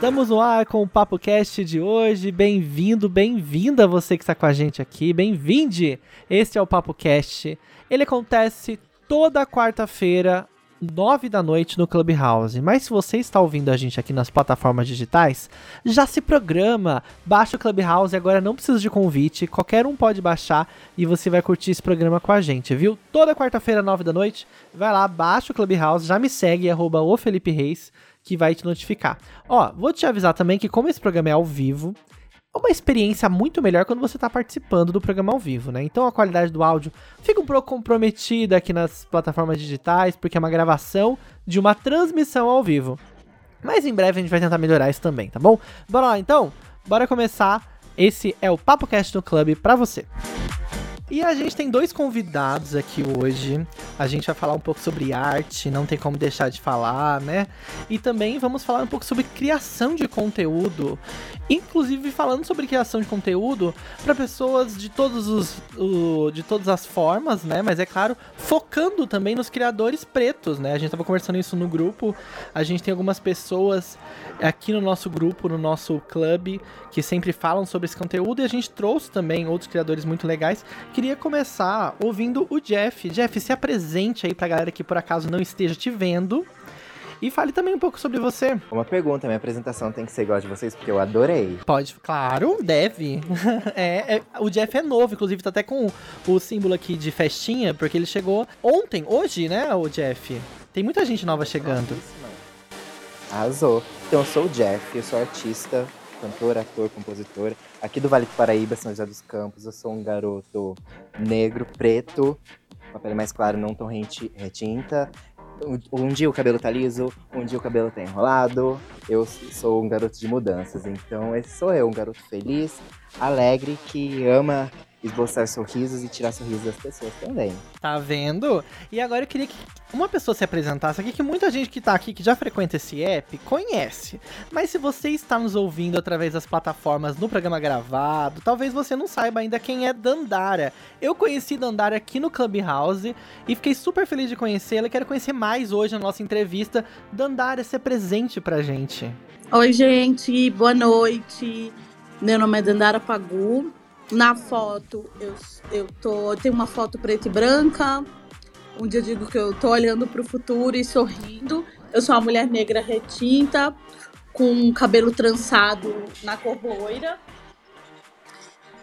Estamos no ar com o Papo Cast de hoje. Bem-vindo, bem-vinda você que está com a gente aqui. Bem-vinde! Este é o Papo Cast. Ele acontece toda quarta-feira, nove da noite no Clubhouse. Mas se você está ouvindo a gente aqui nas plataformas digitais, já se programa, baixa o Clubhouse. Agora não precisa de convite, qualquer um pode baixar e você vai curtir esse programa com a gente, viu? Toda quarta-feira, nove da noite, vai lá, baixa o Clubhouse, já me segue, arroba o Felipe Reis que vai te notificar. Ó, vou te avisar também que como esse programa é ao vivo, uma experiência muito melhor quando você está participando do programa ao vivo, né? Então a qualidade do áudio fica um pouco comprometida aqui nas plataformas digitais, porque é uma gravação de uma transmissão ao vivo. Mas em breve a gente vai tentar melhorar isso também, tá bom? Bora lá então? Bora começar. Esse é o Papo Cast do Clube para você. E a gente tem dois convidados aqui hoje. A gente vai falar um pouco sobre arte, não tem como deixar de falar, né? E também vamos falar um pouco sobre criação de conteúdo. Inclusive falando sobre criação de conteúdo para pessoas de todos os de todas as formas, né? Mas é claro, focando também nos criadores pretos, né? A gente tava conversando isso no grupo. A gente tem algumas pessoas aqui no nosso grupo, no nosso clube, que sempre falam sobre esse conteúdo e a gente trouxe também outros criadores muito legais que queria começar ouvindo o Jeff. Jeff, se apresente aí pra galera que por acaso não esteja te vendo. E fale também um pouco sobre você. Uma pergunta, minha apresentação tem que ser igual a de vocês, porque eu adorei. Pode, claro, deve. é, é, o Jeff é novo, inclusive tá até com o símbolo aqui de festinha, porque ele chegou ontem, hoje, né, o Jeff? Tem muita gente nova chegando. Arrasou. Então, eu sou o Jeff, eu sou artista, cantor, ator, compositor, aqui do Vale do Paraíba, São José dos Campos. Eu sou um garoto negro, preto, com a pele mais clara, não tão retinta. Um, um dia o cabelo tá liso, um dia o cabelo tá enrolado. Eu sou um garoto de mudanças, então esse sou eu, um garoto feliz, alegre, que ama esboçar sorrisos e tirar sorrisos das pessoas também. Tá vendo? E agora eu queria que uma pessoa se apresentasse aqui, que muita gente que tá aqui, que já frequenta esse app, conhece. Mas se você está nos ouvindo através das plataformas no programa gravado, talvez você não saiba ainda quem é Dandara. Eu conheci Dandara aqui no Clubhouse e fiquei super feliz de conhecê-la e quero conhecer mais hoje na nossa entrevista. Dandara, se presente pra gente. Oi, gente, boa noite. Meu nome é Dandara Pagu, na foto, eu, eu, tô, eu tenho uma foto preta e branca, onde eu digo que eu tô olhando para o futuro e sorrindo. Eu sou uma mulher negra retinta, com cabelo trançado na cor loira.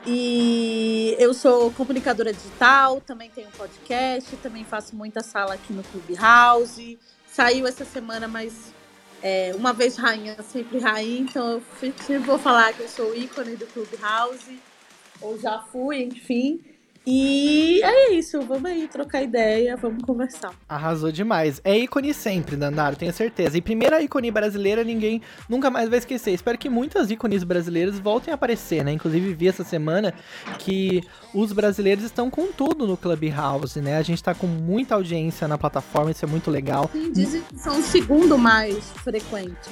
E eu sou comunicadora digital, também tenho podcast, também faço muita sala aqui no Clubhouse. Saiu essa semana, mas é, uma vez rainha, sempre rainha, então eu vou falar que eu sou ícone do Clubhouse ou já fui, enfim. E é isso, vamos aí trocar ideia, vamos conversar. Arrasou demais. É ícone sempre, Dandaro, tenho certeza. E primeira ícone brasileira, ninguém nunca mais vai esquecer. Espero que muitas ícones brasileiras voltem a aparecer, né? Inclusive vi essa semana que os brasileiros estão com tudo no Clubhouse, né? A gente tá com muita audiência na plataforma, isso é muito legal. Sim, dizem que são o segundo mais frequentes.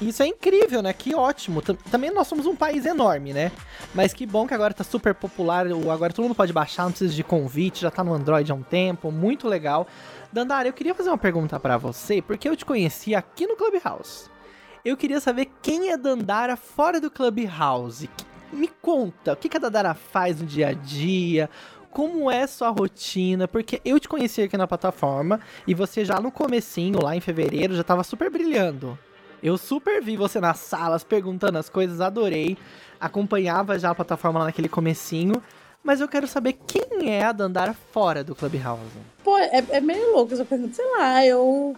Isso é incrível, né? Que ótimo. Também nós somos um país enorme, né? Mas que bom que agora tá super popular. Agora todo mundo pode baixar, não precisa de convite, já tá no Android há um tempo. Muito legal. Dandara, eu queria fazer uma pergunta para você, porque eu te conheci aqui no Clubhouse. Eu queria saber quem é Dandara fora do Clubhouse. Me conta, o que a Dandara faz no dia a dia? como é sua rotina, porque eu te conheci aqui na plataforma e você já no comecinho, lá em fevereiro, já tava super brilhando. Eu super vi você nas salas perguntando as coisas, adorei. Acompanhava já a plataforma lá naquele comecinho. Mas eu quero saber quem é a Dandara fora do Clubhouse. Pô, é, é meio louco essa pergunta. Sei lá, eu.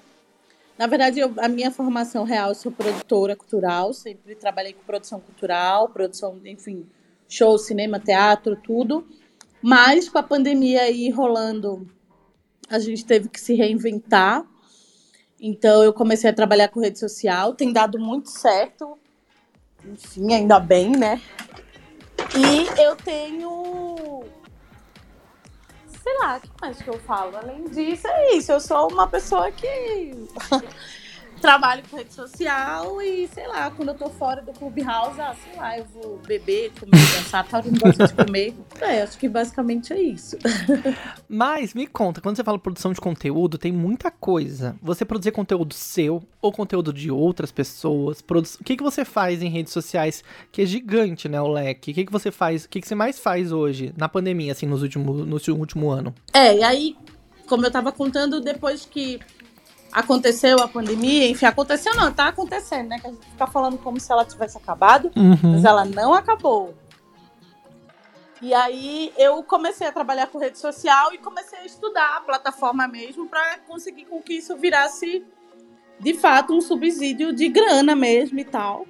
Na verdade, eu, a minha formação real, sou produtora cultural, sempre trabalhei com produção cultural, produção, enfim, show, cinema, teatro, tudo. Mas com a pandemia aí rolando, a gente teve que se reinventar. Então eu comecei a trabalhar com rede social, tem dado muito certo. Enfim, ainda bem, né? E eu tenho. Sei lá, o que mais que eu falo? Além disso, é isso. Eu sou uma pessoa que. Trabalho com rede social e, sei lá, quando eu tô fora do Clubhouse, ah, sei lá, eu vou beber, comer, dançar, tal, eu não gosto de comer. É, acho que basicamente é isso. Mas me conta, quando você fala produção de conteúdo, tem muita coisa. Você produzir conteúdo seu ou conteúdo de outras pessoas? Produ... O que, que você faz em redes sociais que é gigante, né, o leque? O que, que você faz, o que, que você mais faz hoje, na pandemia, assim, nos último, no último ano? É, e aí, como eu tava contando, depois que aconteceu a pandemia, enfim, aconteceu não, tá acontecendo, né? Que a gente fica falando como se ela tivesse acabado, uhum. mas ela não acabou. E aí eu comecei a trabalhar com rede social e comecei a estudar a plataforma mesmo para conseguir com que isso virasse de fato um subsídio de grana mesmo e tal.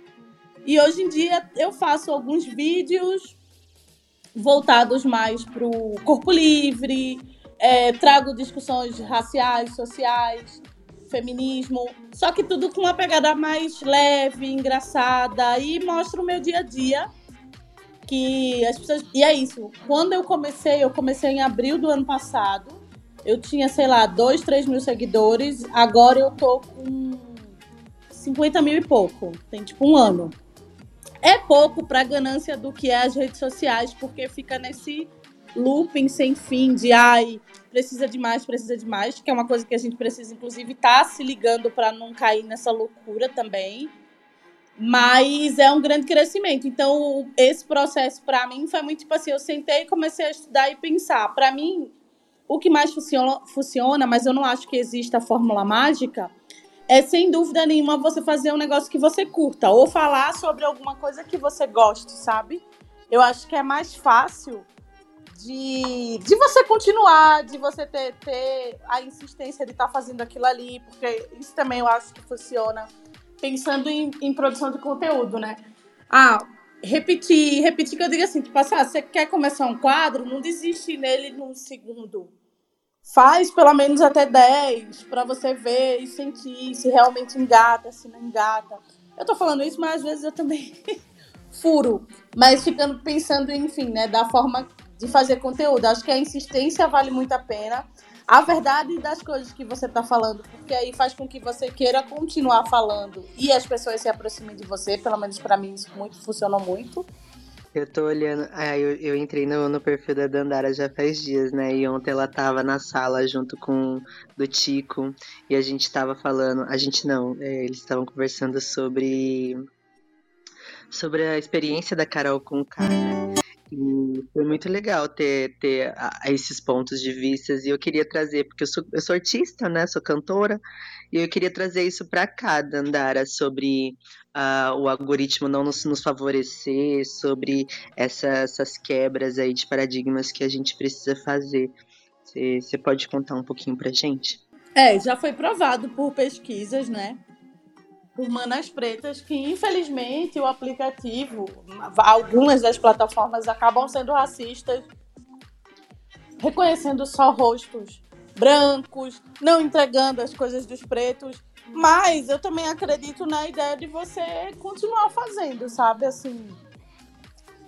E hoje em dia eu faço alguns vídeos voltados mais para o corpo livre, é, trago discussões raciais, sociais, feminismo, só que tudo com uma pegada mais leve, engraçada e mostra o meu dia a dia. Que as pessoas. E é isso. Quando eu comecei, eu comecei em abril do ano passado. Eu tinha, sei lá, 2, 3 mil seguidores. Agora eu tô com 50 mil e pouco. Tem tipo um ano. É pouco para ganância do que é as redes sociais, porque fica nesse looping sem fim de ai, precisa de mais, precisa de mais, que é uma coisa que a gente precisa, inclusive, estar tá se ligando para não cair nessa loucura também. Mas é um grande crescimento. Então, esse processo, para mim, foi muito tipo assim: eu sentei e comecei a estudar e pensar. Para mim, o que mais funciona, funciona, mas eu não acho que exista a fórmula mágica, é sem dúvida nenhuma você fazer um negócio que você curta, ou falar sobre alguma coisa que você goste, sabe? Eu acho que é mais fácil de, de você continuar, de você ter, ter a insistência de estar tá fazendo aquilo ali, porque isso também eu acho que funciona pensando em, em produção de conteúdo, né? Ah, repetir, repetir que eu digo assim, tipo assim, ah, você quer começar um quadro, não desiste nele num segundo. Faz pelo menos até 10 para você ver e sentir se realmente engata, se não engata. Eu tô falando isso, mas às vezes eu também furo, mas ficando pensando, enfim, né, da forma de fazer conteúdo. Acho que a insistência vale muito a pena. A verdade das coisas que você está falando, porque aí faz com que você queira continuar falando e as pessoas se aproximem de você. Pelo menos para mim isso muito funcionou muito. Eu tô olhando. Ah, eu, eu entrei no, no perfil da Dandara já faz dias, né? E ontem ela tava na sala junto com do Tico. E a gente tava falando. A gente não, é, eles estavam conversando sobre. Sobre a experiência da Carol com o cara? Foi muito legal ter, ter a, esses pontos de vista e eu queria trazer, porque eu sou, eu sou artista, né? Sou cantora, e eu queria trazer isso para cá, Dandara, sobre uh, o algoritmo não nos, nos favorecer, sobre essa, essas quebras aí de paradigmas que a gente precisa fazer. Você pode contar um pouquinho pra gente? É, já foi provado por pesquisas, né? Por Manas Pretas, que infelizmente o aplicativo, algumas das plataformas acabam sendo racistas, reconhecendo só rostos brancos, não entregando as coisas dos pretos. Mas eu também acredito na ideia de você continuar fazendo, sabe? Assim.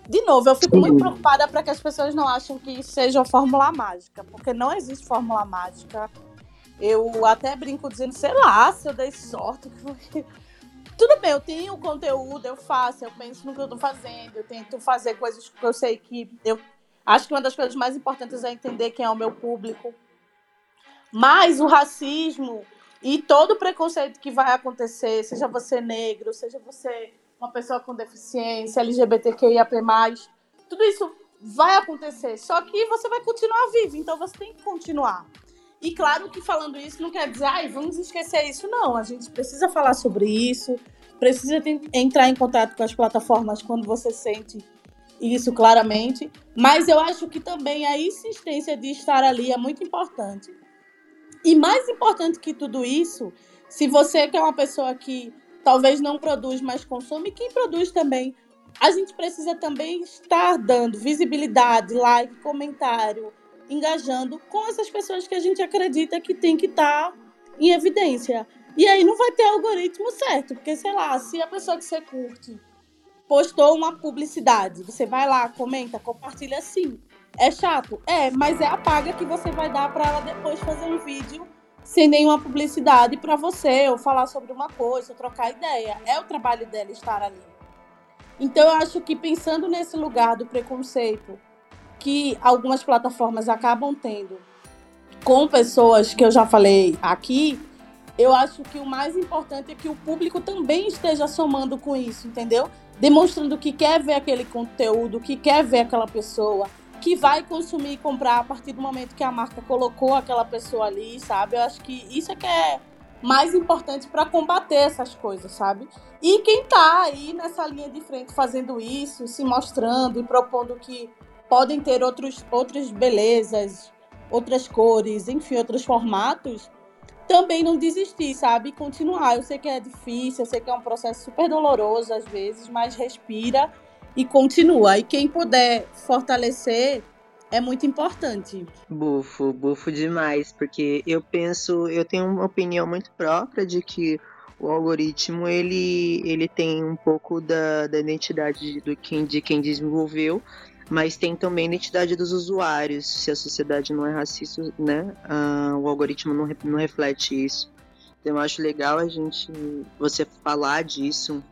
De novo, eu fico muito preocupada para que as pessoas não achem que isso seja fórmula mágica, porque não existe fórmula mágica. Eu até brinco dizendo, sei lá, se eu dei sorte. Tudo bem, eu tenho conteúdo, eu faço, eu penso no que eu tô fazendo, eu tento fazer coisas que eu sei que. Eu acho que uma das coisas mais importantes é entender quem é o meu público. Mas o racismo e todo o preconceito que vai acontecer, seja você negro, seja você uma pessoa com deficiência, LGBTQIAP+, tudo isso vai acontecer. Só que você vai continuar vivo, então você tem que continuar. E claro que falando isso não quer dizer, ai, vamos esquecer isso. Não, a gente precisa falar sobre isso, precisa entrar em contato com as plataformas quando você sente isso claramente. Mas eu acho que também a insistência de estar ali é muito importante. E mais importante que tudo isso, se você que é uma pessoa que talvez não produz, mas consome, quem produz também, a gente precisa também estar dando visibilidade, like, comentário, engajando com essas pessoas que a gente acredita que tem que estar tá em evidência. E aí não vai ter algoritmo certo, porque sei lá, se a pessoa que você curte postou uma publicidade, você vai lá, comenta, compartilha sim. É chato? É, mas é a paga que você vai dar para ela depois fazer um vídeo sem nenhuma publicidade para você, ou falar sobre uma coisa, ou trocar ideia. É o trabalho dela estar ali. Então, eu acho que pensando nesse lugar do preconceito que algumas plataformas acabam tendo com pessoas que eu já falei aqui, eu acho que o mais importante é que o público também esteja somando com isso, entendeu? Demonstrando que quer ver aquele conteúdo, que quer ver aquela pessoa, que vai consumir e comprar a partir do momento que a marca colocou aquela pessoa ali, sabe? Eu acho que isso é que é mais importante para combater essas coisas, sabe? E quem tá aí nessa linha de frente fazendo isso, se mostrando e propondo que podem ter outros, outras belezas, outras cores, enfim, outros formatos, também não desistir, sabe? Continuar. Eu sei que é difícil, eu sei que é um processo super doloroso às vezes, mas respira e continua. E quem puder fortalecer é muito importante. Bufo, bufo demais, porque eu penso, eu tenho uma opinião muito própria de que o algoritmo ele, ele tem um pouco da, da identidade do quem, de quem desenvolveu, mas tem também a identidade dos usuários. Se a sociedade não é racista, né, o algoritmo não, não reflete isso. Então, eu acho legal a gente você falar disso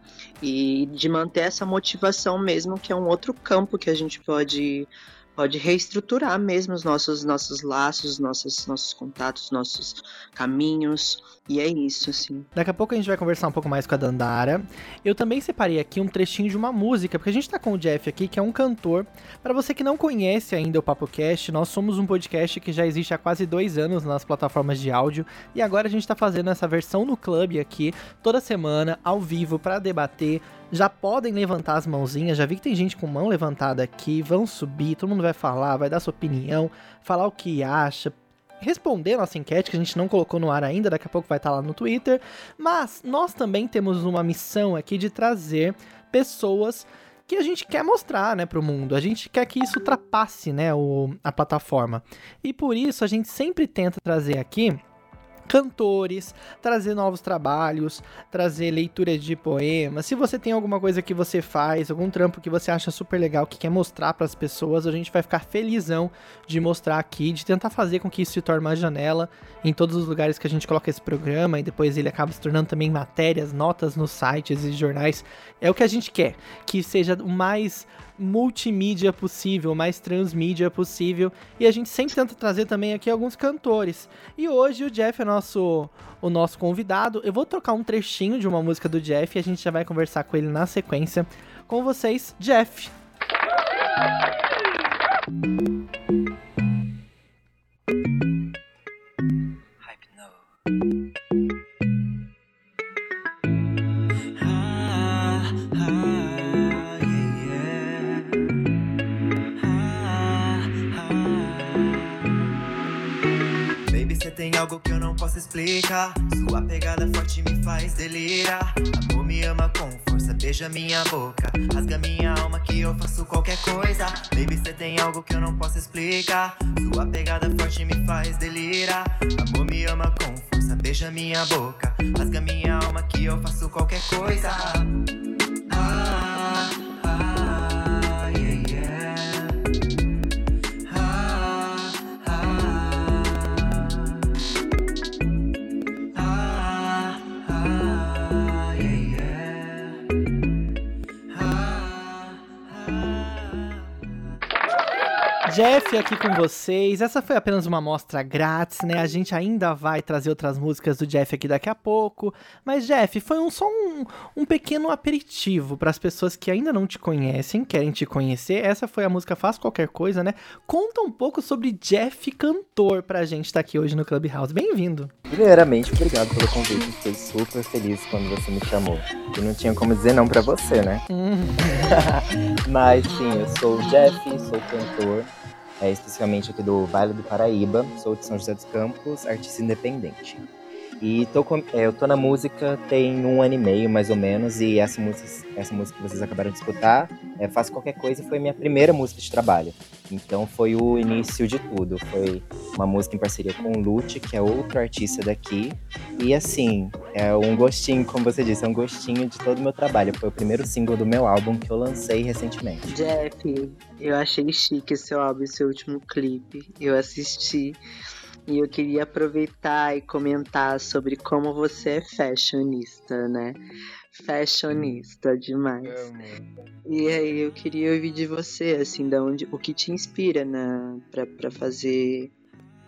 e de manter essa motivação mesmo, que é um outro campo que a gente pode pode reestruturar mesmo os nossos nossos laços, nossos nossos contatos, nossos caminhos. E é isso, assim. Daqui a pouco a gente vai conversar um pouco mais com a Dandara. Eu também separei aqui um trechinho de uma música, porque a gente tá com o Jeff aqui, que é um cantor. Para você que não conhece ainda o Papo Cast, nós somos um podcast que já existe há quase dois anos nas plataformas de áudio. E agora a gente tá fazendo essa versão no clube aqui, toda semana, ao vivo, para debater já podem levantar as mãozinhas. Já vi que tem gente com mão levantada aqui. Vão subir, todo mundo vai falar, vai dar sua opinião, falar o que acha, responder a nossa enquete, que a gente não colocou no ar ainda, daqui a pouco vai estar lá no Twitter. Mas nós também temos uma missão aqui de trazer pessoas que a gente quer mostrar, né, o mundo. A gente quer que isso ultrapasse, né, o, a plataforma. E por isso a gente sempre tenta trazer aqui cantores, trazer novos trabalhos, trazer leitura de poemas. Se você tem alguma coisa que você faz, algum trampo que você acha super legal, que quer mostrar para as pessoas, a gente vai ficar felizão de mostrar aqui, de tentar fazer com que isso se torne uma janela em todos os lugares que a gente coloca esse programa e depois ele acaba se tornando também matérias, notas nos sites e jornais. É o que a gente quer, que seja o mais multimídia possível, mais transmídia possível. E a gente sempre tenta trazer também aqui alguns cantores. E hoje o Jeff é nosso, o nosso convidado. Eu vou trocar um trechinho de uma música do Jeff e a gente já vai conversar com ele na sequência. Com vocês, Jeff. Algo que eu não posso explicar. Sua pegada forte me faz delirar. Amor me ama com força, beija minha boca. Rasga minha alma que eu faço qualquer coisa. Baby, cê tem algo que eu não posso explicar. Sua pegada forte me faz delirar. Amor me ama com força, beija minha boca. Rasga minha alma que eu faço qualquer coisa. Jeff aqui com vocês. Essa foi apenas uma amostra grátis, né? A gente ainda vai trazer outras músicas do Jeff aqui daqui a pouco. Mas, Jeff, foi um, só um, um pequeno aperitivo para as pessoas que ainda não te conhecem, querem te conhecer. Essa foi a música Faz Qualquer Coisa, né? Conta um pouco sobre Jeff Cantor pra gente estar tá aqui hoje no Clubhouse. Bem-vindo. Primeiramente, obrigado pelo convite. Fiquei super feliz quando você me chamou. E não tinha como dizer não para você, né? Uhum. Mas sim, eu sou o Jeff, sou cantor é, especificamente aqui do Vale do Paraíba. Sou de São José dos Campos, artista independente. E tô com, é, eu tô na música tem um ano e meio, mais ou menos, e essa música, essa música que vocês acabaram de escutar, é, Faço Qualquer Coisa, foi minha primeira música de trabalho. Então foi o início de tudo. Foi uma música em parceria com o Lute, que é outro artista daqui. E assim, é um gostinho, como você disse, é um gostinho de todo o meu trabalho. Foi o primeiro single do meu álbum que eu lancei recentemente. Jeff, eu achei chique seu álbum, seu último clipe. Eu assisti. E eu queria aproveitar e comentar sobre como você é fashionista, né? Fashionista demais. E aí eu queria ouvir de você, assim, da onde, o que te inspira na, pra, pra fazer.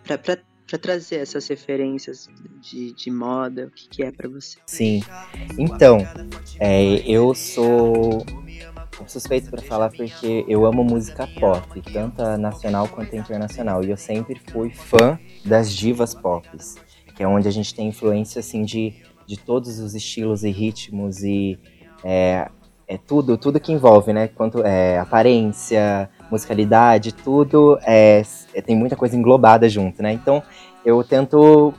Pra, pra, pra trazer essas referências de, de moda, o que, que é pra você? Sim. Então, é, eu sou suspeito para falar porque eu amo música pop, tanto nacional quanto internacional. E eu sempre fui fã das divas pop, que é onde a gente tem influência assim de, de todos os estilos e ritmos e é, é tudo, tudo que envolve, né? Quanto é, aparência, musicalidade, tudo é, é, tem muita coisa englobada junto, né? Então eu tento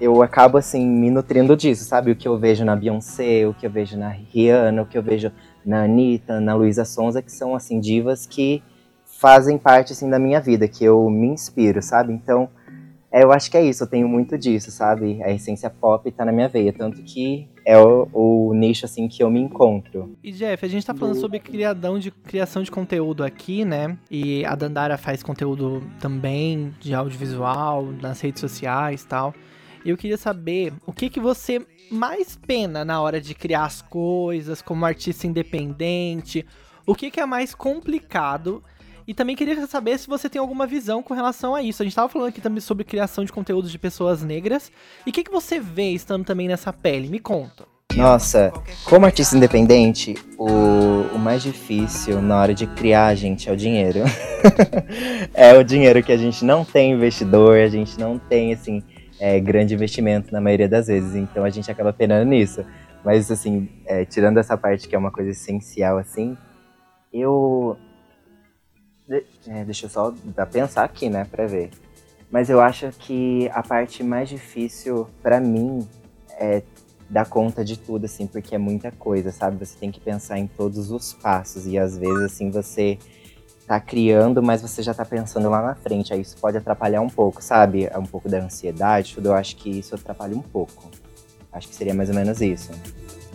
eu acabo assim me nutrindo disso, sabe? O que eu vejo na Beyoncé, o que eu vejo na Rihanna, o que eu vejo na Anitta, na Luísa Sonza, que são assim divas que fazem parte assim da minha vida, que eu me inspiro, sabe? Então, é, eu acho que é isso, eu tenho muito disso, sabe? A essência pop tá na minha veia, tanto que é o, o nicho assim que eu me encontro. E Jeff, a gente tá falando sobre criadão de criação de conteúdo aqui, né? E a Dandara faz conteúdo também de audiovisual, nas redes sociais, tal. E eu queria saber o que que você mais pena na hora de criar as coisas, como artista independente? O que, que é mais complicado? E também queria saber se você tem alguma visão com relação a isso. A gente estava falando aqui também sobre criação de conteúdos de pessoas negras. E o que, que você vê estando também nessa pele? Me conta. Nossa, como artista independente, o, o mais difícil na hora de criar, gente, é o dinheiro. é o dinheiro que a gente não tem investidor, a gente não tem, assim, é, grande investimento na maioria das vezes, então a gente acaba penando nisso. Mas, assim, é, tirando essa parte que é uma coisa essencial, assim, eu. De, é, deixa eu só pensar aqui, né, pra ver. Mas eu acho que a parte mais difícil para mim é dar conta de tudo, assim, porque é muita coisa, sabe? Você tem que pensar em todos os passos e às vezes, assim, você tá criando, mas você já tá pensando lá na frente. Aí isso pode atrapalhar um pouco, sabe? É um pouco da ansiedade, tudo. Eu acho que isso atrapalha um pouco. Acho que seria mais ou menos isso.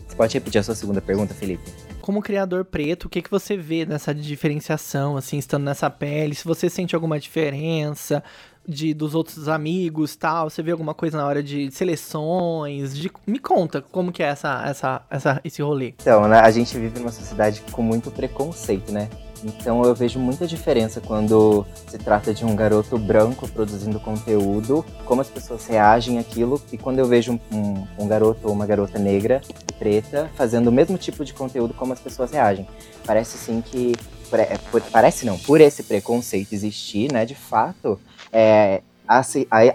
Você pode repetir a sua segunda pergunta, Felipe? Como criador preto, o que, que você vê nessa diferenciação, assim, estando nessa pele? Se você sente alguma diferença de dos outros amigos tal? Você vê alguma coisa na hora de seleções? De... Me conta como que é essa, essa, essa, esse rolê. Então, né, a gente vive numa sociedade com muito preconceito, né? Então eu vejo muita diferença quando se trata de um garoto branco produzindo conteúdo, como as pessoas reagem àquilo, e quando eu vejo um, um garoto ou uma garota negra, preta, fazendo o mesmo tipo de conteúdo, como as pessoas reagem. Parece assim que. Por, parece não, por esse preconceito existir, né, de fato, é, a,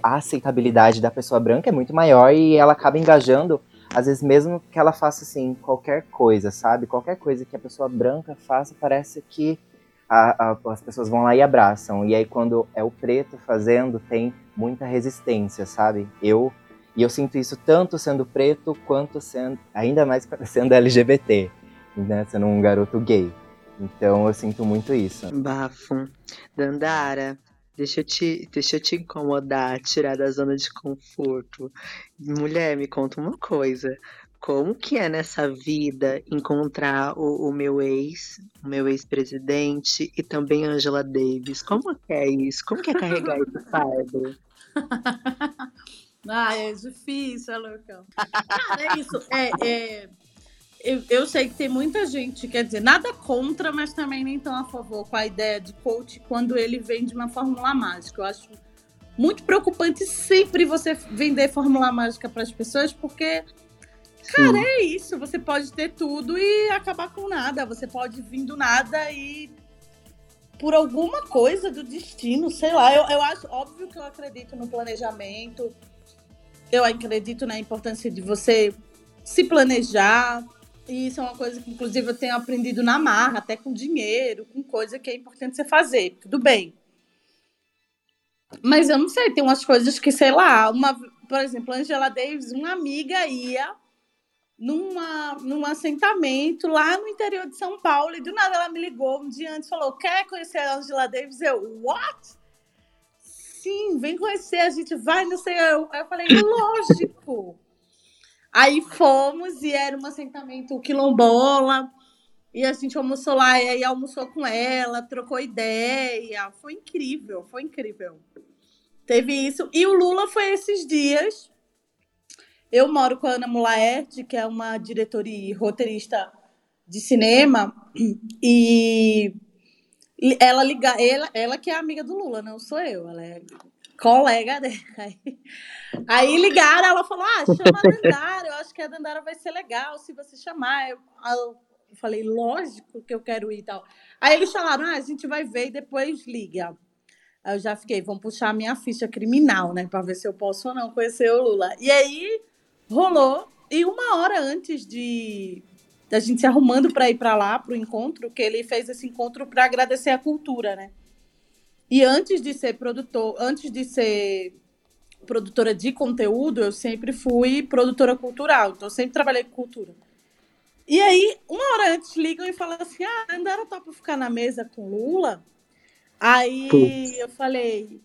a aceitabilidade da pessoa branca é muito maior e ela acaba engajando às vezes mesmo que ela faça assim qualquer coisa, sabe? Qualquer coisa que a pessoa branca faça, parece que a, a, as pessoas vão lá e abraçam. E aí quando é o preto fazendo, tem muita resistência, sabe? Eu e eu sinto isso tanto sendo preto quanto sendo ainda mais sendo LGBT, né? Sendo um garoto gay. Então eu sinto muito isso. Bafo. Dandara, Deixa eu, te, deixa eu te incomodar, tirar da zona de conforto. Mulher, me conta uma coisa. Como que é nessa vida encontrar o, o meu ex, o meu ex-presidente e também Angela Davis? Como que é isso? Como que é carregar esse fardo? ah, é difícil, é loucão. Cara, é isso. É, é eu, eu, sei que tem muita gente, quer dizer, nada contra, mas também nem tão a favor com a ideia de coach quando ele vende uma fórmula mágica. Eu acho muito preocupante sempre você vender fórmula mágica para as pessoas, porque, cara, Sim. é isso. Você pode ter tudo e acabar com nada. Você pode vir do nada e por alguma coisa do destino, sei lá. Eu, eu acho óbvio que eu acredito no planejamento. Eu acredito na importância de você se planejar, e isso é uma coisa que, inclusive, eu tenho aprendido na marra, até com dinheiro, com coisa que é importante você fazer. Tudo bem. Mas eu não sei, tem umas coisas que, sei lá, uma, por exemplo, Angela Davis, uma amiga ia numa, num assentamento lá no interior de São Paulo, e do nada ela me ligou um dia antes e falou: Quer conhecer a Angela Davis? Eu, what? Sim, vem conhecer, a gente vai, não sei. Eu, eu falei, lógico. Aí fomos e era um assentamento quilombola. E a gente almoçou lá, e aí almoçou com ela, trocou ideia. Foi incrível, foi incrível. teve isso. E o Lula foi esses dias. Eu moro com a Ana Mulaerte, que é uma diretora e roteirista de cinema, e ela liga, ela, ela que é amiga do Lula, não sou eu, ela é colega dele. Aí, aí ligaram, ela falou: Ah, chama a Dandara, eu acho que a Dandara vai ser legal se você chamar. Eu, eu falei, lógico que eu quero ir e tal. Aí eles falaram: Ah, a gente vai ver e depois liga. Aí eu já fiquei, vamos puxar a minha ficha criminal, né? Para ver se eu posso ou não conhecer o Lula. E aí rolou. E uma hora antes de da gente se arrumando para ir para lá, para o encontro, que ele fez esse encontro para agradecer a cultura, né? E antes de ser produtor, antes de ser produtora de conteúdo, eu sempre fui produtora cultural, então eu sempre trabalhei com cultura. E aí, uma hora antes, ligam e falam assim: ah, Andara topa ficar na mesa com Lula? Aí eu falei: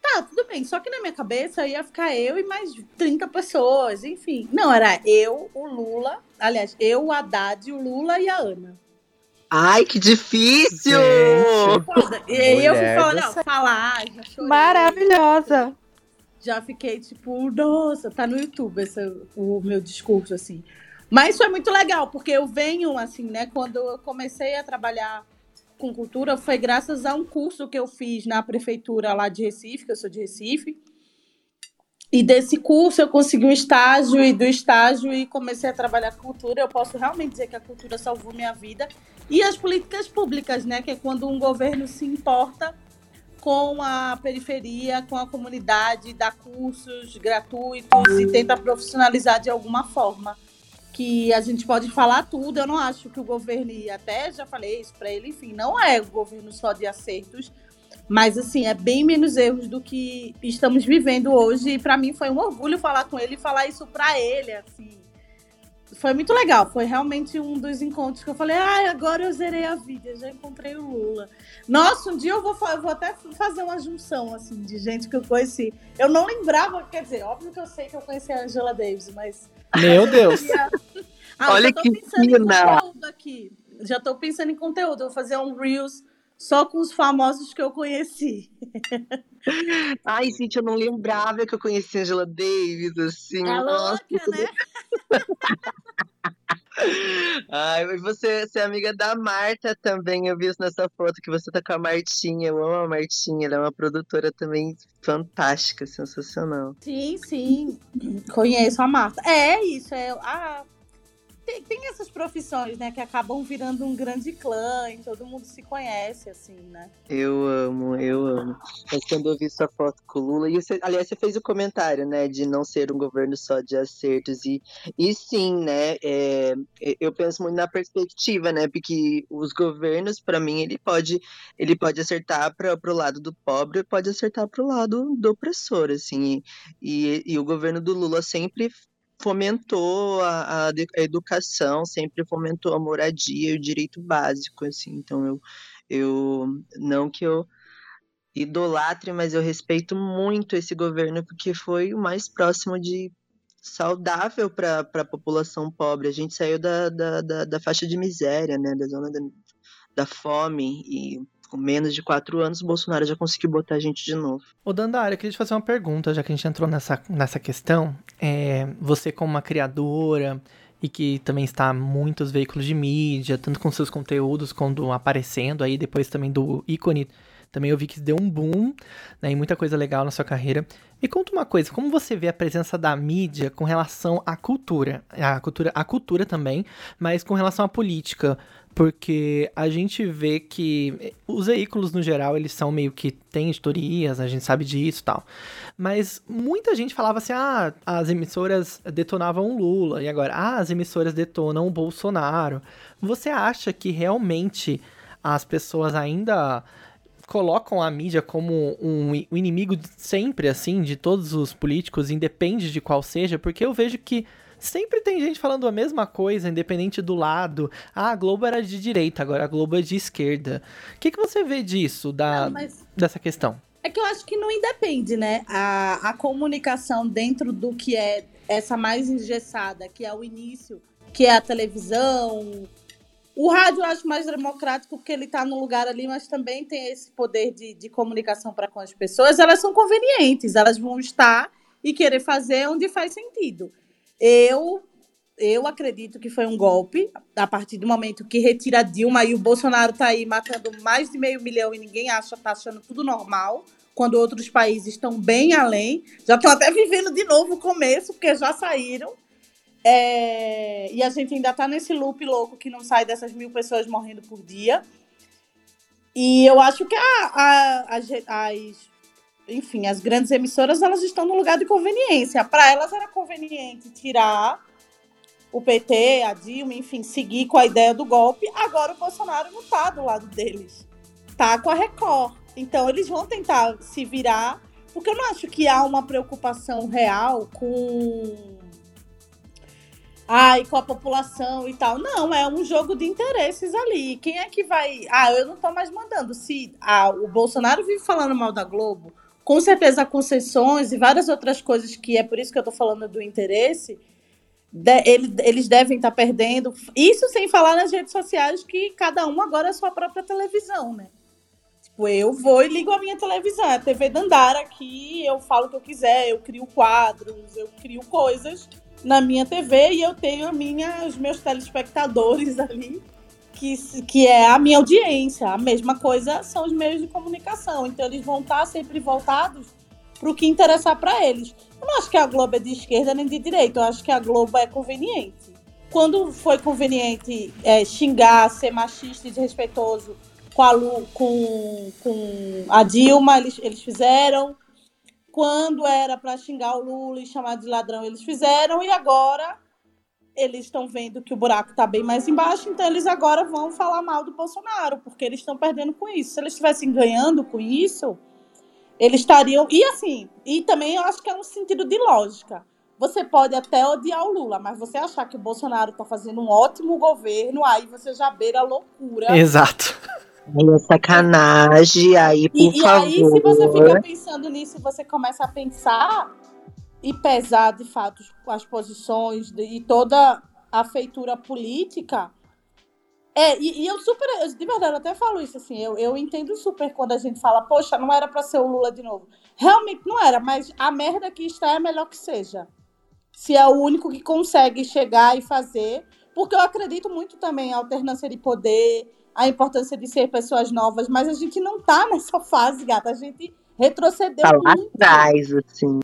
Tá, tudo bem. Só que na minha cabeça ia ficar eu e mais 30 pessoas, enfim. Não, era eu, o Lula. Aliás, eu, o Haddad, o Lula e a Ana. Ai, que difícil! E aí eu fui falar, não, falar. Maravilhosa! Já fiquei tipo, nossa, tá no YouTube esse, o meu discurso, assim. Mas isso é muito legal, porque eu venho, assim, né, quando eu comecei a trabalhar com cultura foi graças a um curso que eu fiz na prefeitura lá de Recife, que eu sou de Recife. E desse curso eu consegui um estágio e do estágio e comecei a trabalhar cultura. Eu posso realmente dizer que a cultura salvou minha vida e as políticas públicas, né, que é quando um governo se importa com a periferia, com a comunidade, dá cursos gratuitos e tenta profissionalizar de alguma forma que a gente pode falar tudo. Eu não acho que o governo, e até já falei isso para ele, enfim, não é o governo só de acertos, mas assim, é bem menos erros do que estamos vivendo hoje. E para mim foi um orgulho falar com ele e falar isso para ele, assim. Foi muito legal, foi realmente um dos encontros que eu falei, ai, ah, agora eu zerei a vida, já encontrei o Lula. Nossa, um dia eu vou, eu vou até fazer uma junção, assim, de gente que eu conheci. Eu não lembrava, quer dizer, óbvio que eu sei que eu conheci a Angela Davis, mas meu Deus. ah, Olha que fina. aqui. Já estou pensando em conteúdo. Vou fazer um Reels só com os famosos que eu conheci. Ai, gente, eu não lembrava que eu conhecia Angela Davis, assim. É louca, né? Ai, e você, você é amiga da Marta também. Eu vi isso nessa foto que você tá com a Martinha. Eu amo a Martinha, ela é uma produtora também fantástica, sensacional. Sim, sim. Conheço a Marta. É isso, é. Ah, tem, tem, essas profissões, né, que acabam virando um grande clã e todo mundo se conhece, assim, né? Eu amo, eu amo. Mas quando eu vi sua foto com o Lula, e você, aliás, você fez o comentário, né, de não ser um governo só de acertos, e, e sim, né, é, eu penso muito na perspectiva, né, porque os governos, para mim, ele pode, ele pode acertar para o lado do pobre, pode acertar para o lado do opressor, assim, e, e, e o governo do Lula sempre fomentou a, a, educação, sempre fomentou a moradia e o direito básico, assim. Então eu, eu não que eu idolatre, mas eu respeito muito esse governo porque foi o mais próximo de saudável para a população pobre. A gente saiu da, da, da, da, faixa de miséria, né, da zona da, da fome e com menos de quatro anos, o Bolsonaro já conseguiu botar a gente de novo. Ô Dandara, eu queria te fazer uma pergunta, já que a gente entrou nessa, nessa questão. É, você como uma criadora e que também está muitos veículos de mídia, tanto com seus conteúdos quando aparecendo aí, depois também do ícone, também eu vi que deu um boom, né, e muita coisa legal na sua carreira. Me conta uma coisa, como você vê a presença da mídia com relação à cultura? A cultura, a cultura também, mas com relação à política porque a gente vê que os veículos no geral eles são meio que têm editorias, a gente sabe disso tal. Mas muita gente falava assim: "Ah, as emissoras detonavam o Lula" e agora "Ah, as emissoras detonam o Bolsonaro". Você acha que realmente as pessoas ainda colocam a mídia como um, um inimigo sempre assim de todos os políticos, independe de qual seja, porque eu vejo que sempre tem gente falando a mesma coisa, independente do lado. Ah, a Globo era de direita, agora a Globo é de esquerda. O que, que você vê disso, da, não, mas... dessa questão? É que eu acho que não independe, né? A, a comunicação dentro do que é essa mais engessada, que é o início, que é a televisão, O rádio eu acho mais democrático porque ele está no lugar ali, mas também tem esse poder de, de comunicação para com as pessoas. Elas são convenientes, elas vão estar e querer fazer onde faz sentido. Eu eu acredito que foi um golpe a partir do momento que retira Dilma e o Bolsonaro está aí matando mais de meio milhão e ninguém acha, tá achando tudo normal, quando outros países estão bem além, já estão até vivendo de novo o começo, porque já saíram. É, e a gente ainda está nesse loop louco que não sai dessas mil pessoas morrendo por dia. E eu acho que a, a, as, as, enfim, as grandes emissoras elas estão no lugar de conveniência. Para elas era conveniente tirar o PT, a Dilma, enfim, seguir com a ideia do golpe. Agora o Bolsonaro não está do lado deles. Tá com a Record. Então eles vão tentar se virar, porque eu não acho que há uma preocupação real com ai, com a população e tal. Não, é um jogo de interesses ali. Quem é que vai. Ah, eu não tô mais mandando. Se ah, o Bolsonaro vive falando mal da Globo, com certeza concessões e várias outras coisas que é por isso que eu tô falando do interesse. De, ele, eles devem estar tá perdendo. Isso sem falar nas redes sociais que cada um agora é sua própria televisão, né? Tipo, eu vou e ligo a minha televisão, a TV Dandara aqui, eu falo o que eu quiser, eu crio quadros, eu crio coisas na minha TV e eu tenho minha, os meus telespectadores ali, que, que é a minha audiência. A mesma coisa são os meios de comunicação. Então eles vão estar sempre voltados para o que interessar para eles. Eu não acho que a Globo é de esquerda nem de direita, eu acho que a Globo é conveniente. Quando foi conveniente é, xingar, ser machista e desrespeitoso com a, Lu, com, com a Dilma, eles, eles fizeram quando era para xingar o Lula e chamar de ladrão, eles fizeram, e agora eles estão vendo que o buraco está bem mais embaixo, então eles agora vão falar mal do Bolsonaro, porque eles estão perdendo com isso. Se eles estivessem ganhando com isso, eles estariam. E assim, e também eu acho que é um sentido de lógica. Você pode até odiar o Lula, mas você achar que o Bolsonaro está fazendo um ótimo governo, aí você já beira a loucura. Exato. Aí é sacanagem, aí, por e, favor. E aí, se você fica pensando nisso, você começa a pensar e pesar, de fato, as posições de, e toda a feitura política. É, e, e, eu super, de verdade, eu até falo isso assim, eu, eu entendo super quando a gente fala, poxa, não era para ser o Lula de novo. Realmente não era, mas a merda que está é melhor que seja. Se é o único que consegue chegar e fazer, porque eu acredito muito também em alternância de poder, a importância de ser pessoas novas, mas a gente não tá nessa fase, gata. A gente retrocedeu tá lá muito. atrás, assim.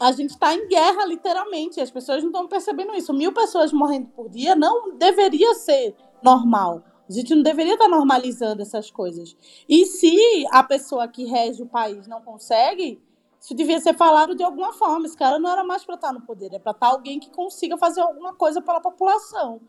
A gente está em guerra, literalmente. As pessoas não estão percebendo isso. Mil pessoas morrendo por dia não deveria ser normal. A gente não deveria estar tá normalizando essas coisas. E se a pessoa que rege o país não consegue, isso devia ser falado de alguma forma. Esse cara não era mais para estar tá no poder, é para estar tá alguém que consiga fazer alguma coisa pela população.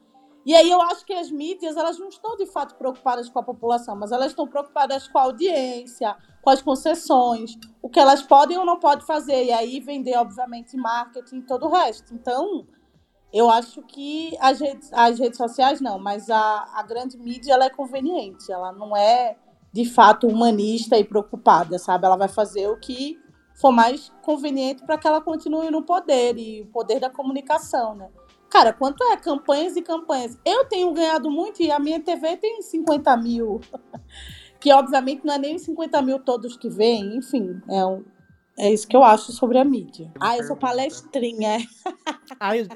E aí eu acho que as mídias, elas não estão de fato preocupadas com a população, mas elas estão preocupadas com a audiência, com as concessões, o que elas podem ou não podem fazer, e aí vender, obviamente, marketing e todo o resto. Então, eu acho que as redes, as redes sociais não, mas a, a grande mídia ela é conveniente, ela não é de fato humanista e preocupada, sabe? Ela vai fazer o que for mais conveniente para que ela continue no poder e o poder da comunicação, né? Cara, quanto é campanhas e campanhas? Eu tenho ganhado muito e a minha TV tem 50 mil. que obviamente não é nem 50 mil todos que vêm, enfim, é, um, é isso que eu acho sobre a mídia. Ah, eu sou palestrinha. Ai,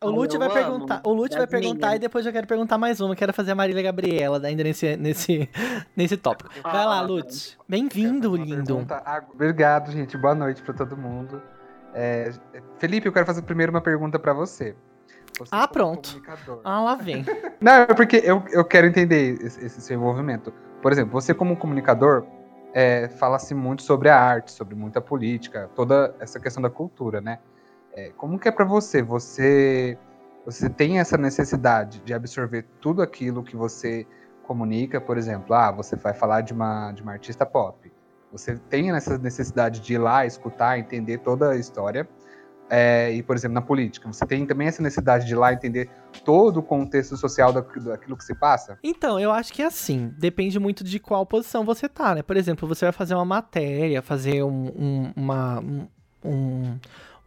o Lute vai perguntar, o Lute vai perguntar e depois eu quero perguntar mais uma. Quero fazer a Marília Gabriela ainda nesse, nesse, nesse tópico. Vai lá, Lute. Bem-vindo, lindo. Obrigado, gente. Boa noite para todo mundo. É, Felipe, eu quero fazer primeiro uma pergunta para você. Você ah, pronto. Ah, lá vem. Não, é porque eu, eu quero entender esse, esse seu envolvimento. Por exemplo, você como comunicador, é, fala-se muito sobre a arte, sobre muita política, toda essa questão da cultura, né? É, como que é para você? Você você tem essa necessidade de absorver tudo aquilo que você comunica, por exemplo, ah, você vai falar de uma, de uma artista pop. Você tem essa necessidade de ir lá, escutar, entender toda a história, é, e, por exemplo, na política, você tem também essa necessidade de ir lá entender todo o contexto social daquilo que se passa? Então, eu acho que é assim. Depende muito de qual posição você tá, né? Por exemplo, você vai fazer uma matéria, fazer um, um, uma, um,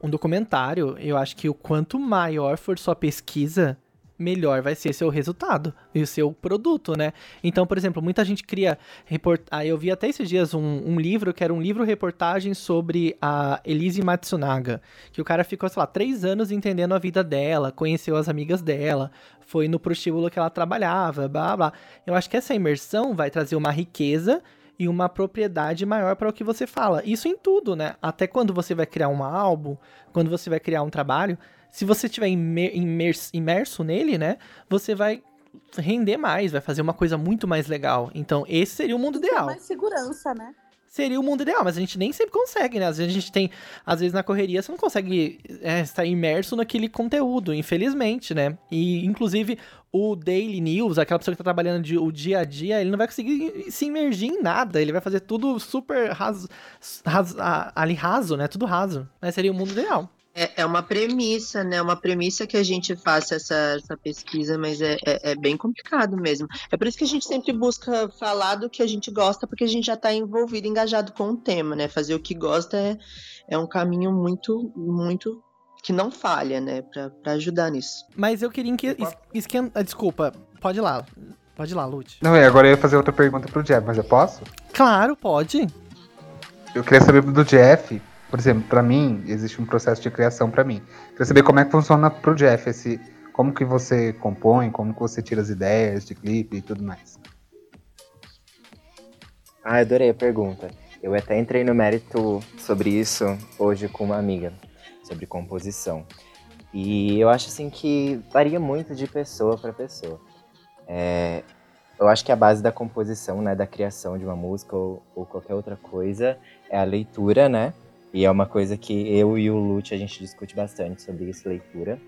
um documentário. Eu acho que o quanto maior for sua pesquisa, melhor vai ser seu resultado e o seu produto, né? Então, por exemplo, muita gente cria report... Ah, eu vi até esses dias um, um livro que era um livro reportagem sobre a Elise Matsunaga, que o cara ficou, sei lá, três anos entendendo a vida dela, conheceu as amigas dela, foi no prostíbulo que ela trabalhava, blá blá. Eu acho que essa imersão vai trazer uma riqueza e uma propriedade maior para o que você fala. Isso em tudo, né? Até quando você vai criar um álbum, quando você vai criar um trabalho, se você estiver imerso, imerso nele, né, você vai render mais, vai fazer uma coisa muito mais legal. Então, esse seria o mundo ideal. mais segurança, né? Seria o mundo ideal, mas a gente nem sempre consegue, né? Às vezes a gente tem. Às vezes na correria você não consegue é, estar imerso naquele conteúdo, infelizmente, né? E, inclusive, o daily news, aquela pessoa que tá trabalhando de, o dia a dia, ele não vai conseguir se imergir em nada. Ele vai fazer tudo super raso, raso ali raso, né? Tudo raso. Mas seria o mundo ideal. É, é uma premissa, né? Uma premissa que a gente faça essa, essa pesquisa, mas é, é, é, bem complicado mesmo. É por isso que a gente sempre busca falar do que a gente gosta, porque a gente já está envolvido, engajado com o tema, né? Fazer o que gosta é, é um caminho muito, muito que não falha, né? Para ajudar nisso. Mas eu queria que esquenta. Ah, desculpa, pode ir lá. Pode ir lá, Lute. Não, é, agora eu ia fazer outra pergunta pro Jeff, mas eu posso? Claro, pode. Eu queria saber do Jeff por exemplo, para mim, existe um processo de criação para mim. Queria saber como é que funciona pro Jeff esse. Como que você compõe, como que você tira as ideias de clipe e tudo mais. Ah, adorei a pergunta. Eu até entrei no mérito sobre isso hoje com uma amiga, sobre composição. E eu acho assim que varia muito de pessoa para pessoa. É, eu acho que a base da composição, né, da criação de uma música ou, ou qualquer outra coisa é a leitura, né? E é uma coisa que eu e o Lute a gente discute bastante sobre isso, leitura.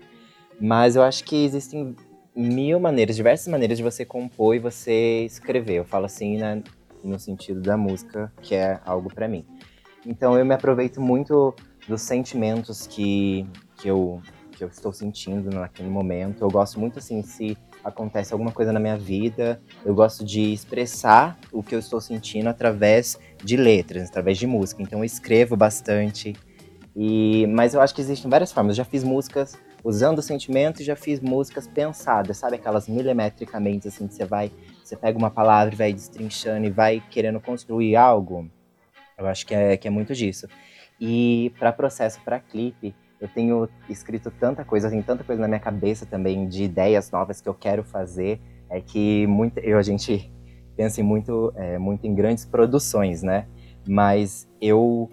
Mas eu acho que existem mil maneiras, diversas maneiras de você compor e você escrever. Eu falo assim né, no sentido da música, que é algo para mim. Então eu me aproveito muito dos sentimentos que, que, eu, que eu estou sentindo naquele momento. Eu gosto muito assim, se acontece alguma coisa na minha vida, eu gosto de expressar o que eu estou sentindo através de letras, através de música. Então eu escrevo bastante. E mas eu acho que existem várias formas. Eu já fiz músicas usando sentimentos, já fiz músicas pensadas, sabe aquelas milimetricamente assim que você vai, você pega uma palavra e vai destrinchando e vai querendo construir algo. Eu acho que é que é muito disso. E para processo para clipe, eu tenho escrito tanta coisa, tem tanta coisa na minha cabeça também de ideias novas que eu quero fazer, é que muito, eu, a gente pensa muito, é, muito em grandes produções, né? Mas eu,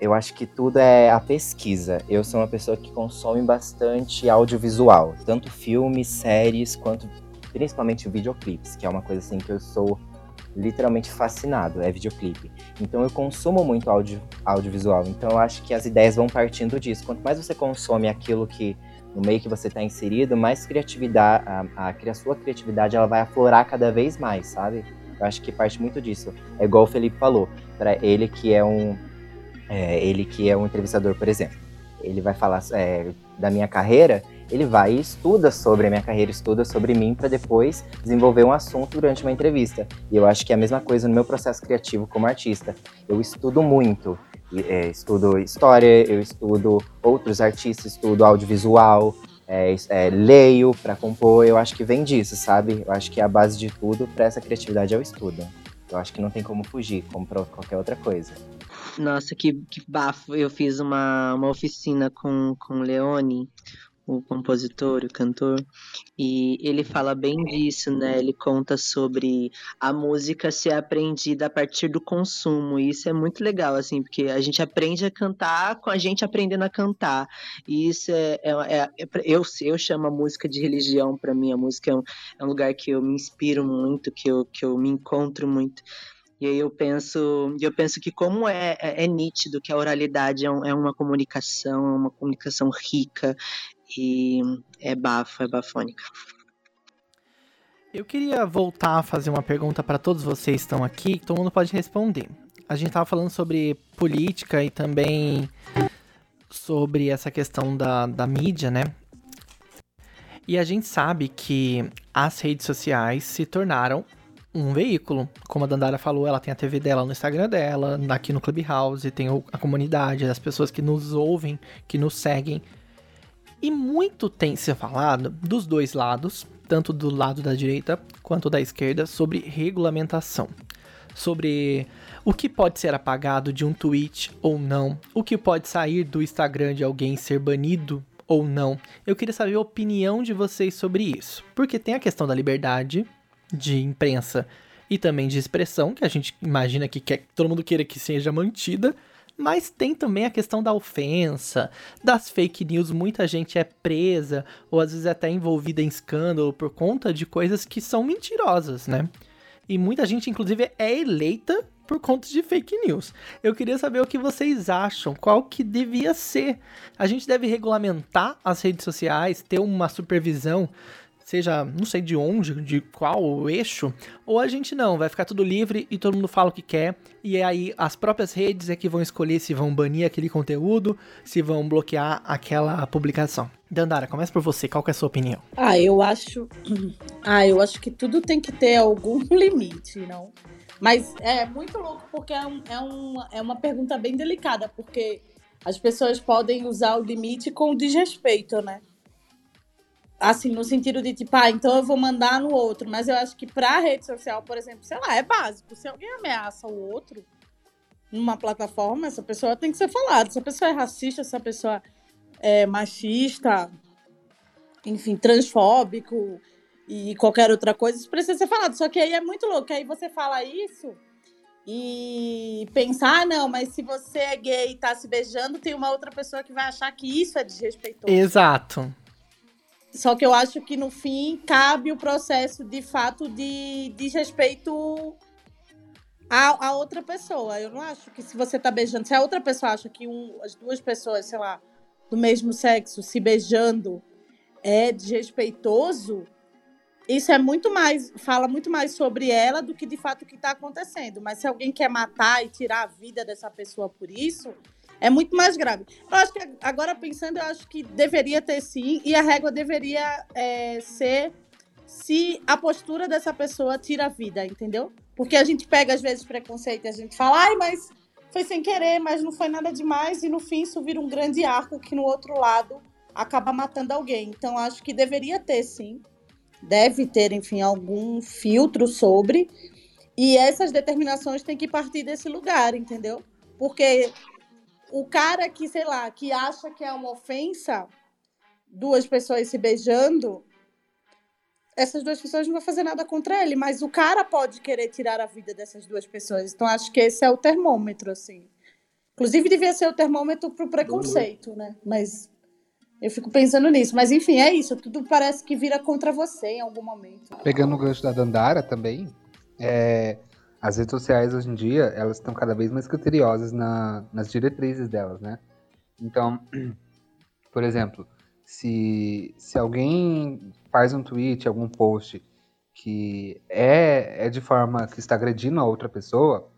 eu acho que tudo é a pesquisa. Eu sou uma pessoa que consome bastante audiovisual, tanto filmes, séries, quanto principalmente videoclipes, que é uma coisa assim que eu sou literalmente fascinado, é videoclipe. Então eu consumo muito audio, audiovisual, então eu acho que as ideias vão partindo disso. Quanto mais você consome aquilo que no meio que você está inserido, mais criatividade, a, a, a, sua criatividade ela vai aflorar cada vez mais, sabe? Eu acho que parte muito disso. É igual o Felipe falou, para ele que é um é, ele que é um entrevistador, por exemplo, ele vai falar é, da minha carreira, ele vai e estuda sobre a minha carreira, estuda sobre mim para depois desenvolver um assunto durante uma entrevista. E eu acho que é a mesma coisa no meu processo criativo como artista. Eu estudo muito, é, estudo história, eu estudo outros artistas, estudo audiovisual, é, é, leio para compor. Eu acho que vem disso, sabe? Eu acho que a base de tudo para essa criatividade é o estudo. Eu acho que não tem como fugir, como para qualquer outra coisa. Nossa, que, que bafo. Eu fiz uma, uma oficina com, com o Leone, o compositor, o cantor, e ele fala bem disso, né? Ele conta sobre a música ser aprendida a partir do consumo, e isso é muito legal, assim, porque a gente aprende a cantar com a gente aprendendo a cantar, e isso é, é, é, é eu, eu chamo a música de religião para mim, a música é um, é um lugar que eu me inspiro muito, que eu, que eu me encontro muito. E aí eu penso, eu penso que como é, é, é nítido que a oralidade é, um, é, uma comunicação, é uma comunicação rica e é bafo, é bafônica. Eu queria voltar a fazer uma pergunta para todos vocês que estão aqui, que todo mundo pode responder. A gente estava falando sobre política e também sobre essa questão da, da mídia, né? E a gente sabe que as redes sociais se tornaram um veículo. Como a Dandara falou, ela tem a TV dela no Instagram dela, aqui no Clubhouse, tem a comunidade, as pessoas que nos ouvem, que nos seguem. E muito tem se falado dos dois lados, tanto do lado da direita quanto da esquerda, sobre regulamentação. Sobre o que pode ser apagado de um tweet ou não, o que pode sair do Instagram de alguém ser banido ou não. Eu queria saber a opinião de vocês sobre isso. Porque tem a questão da liberdade de imprensa e também de expressão, que a gente imagina que quer, todo mundo queira que seja mantida, mas tem também a questão da ofensa, das fake news, muita gente é presa ou às vezes até envolvida em escândalo por conta de coisas que são mentirosas, né? E muita gente inclusive é eleita por conta de fake news. Eu queria saber o que vocês acham, qual que devia ser. A gente deve regulamentar as redes sociais, ter uma supervisão, seja, não sei de onde, de qual eixo, ou a gente não, vai ficar tudo livre e todo mundo fala o que quer, e aí as próprias redes é que vão escolher se vão banir aquele conteúdo, se vão bloquear aquela publicação. Dandara, começa por você, qual é a sua opinião? Ah, eu acho. Ah, eu acho que tudo tem que ter algum limite, não? Mas é muito louco porque é, um, é, um, é uma pergunta bem delicada, porque as pessoas podem usar o limite com desrespeito, né? Assim, no sentido de tipo, ah, então eu vou mandar no outro. Mas eu acho que pra rede social, por exemplo, sei lá, é básico. Se alguém ameaça o outro numa plataforma, essa pessoa tem que ser falada. Se a pessoa é racista, se a pessoa é machista, enfim, transfóbico, e qualquer outra coisa, isso precisa ser falado. Só que aí é muito louco. Aí você fala isso e pensar, ah, não, mas se você é gay e tá se beijando, tem uma outra pessoa que vai achar que isso é desrespeitoso. Exato. Só que eu acho que no fim cabe o processo de fato de desrespeito a, a outra pessoa. Eu não acho que se você tá beijando, se a outra pessoa acha que um, as duas pessoas, sei lá, do mesmo sexo se beijando é desrespeitoso, isso é muito mais, fala muito mais sobre ela do que de fato o que está acontecendo. Mas se alguém quer matar e tirar a vida dessa pessoa por isso, é muito mais grave. Eu acho que agora pensando, eu acho que deveria ter sim, e a régua deveria é, ser se a postura dessa pessoa tira a vida, entendeu? Porque a gente pega às vezes preconceito e a gente fala, ai, mas foi sem querer, mas não foi nada demais, e no fim isso vira um grande arco que no outro lado acaba matando alguém. Então acho que deveria ter sim deve ter, enfim, algum filtro sobre. E essas determinações têm que partir desse lugar, entendeu? Porque o cara que, sei lá, que acha que é uma ofensa duas pessoas se beijando, essas duas pessoas não vão fazer nada contra ele, mas o cara pode querer tirar a vida dessas duas pessoas. Então acho que esse é o termômetro, assim. Inclusive devia ser o termômetro para o preconceito, né? Mas eu fico pensando nisso. Mas enfim, é isso. Tudo parece que vira contra você em algum momento. Pegando o gancho da Dandara também, é, as redes sociais hoje em dia, elas estão cada vez mais criteriosas na, nas diretrizes delas, né? Então, por exemplo, se, se alguém faz um tweet, algum post que é, é de forma que está agredindo a outra pessoa,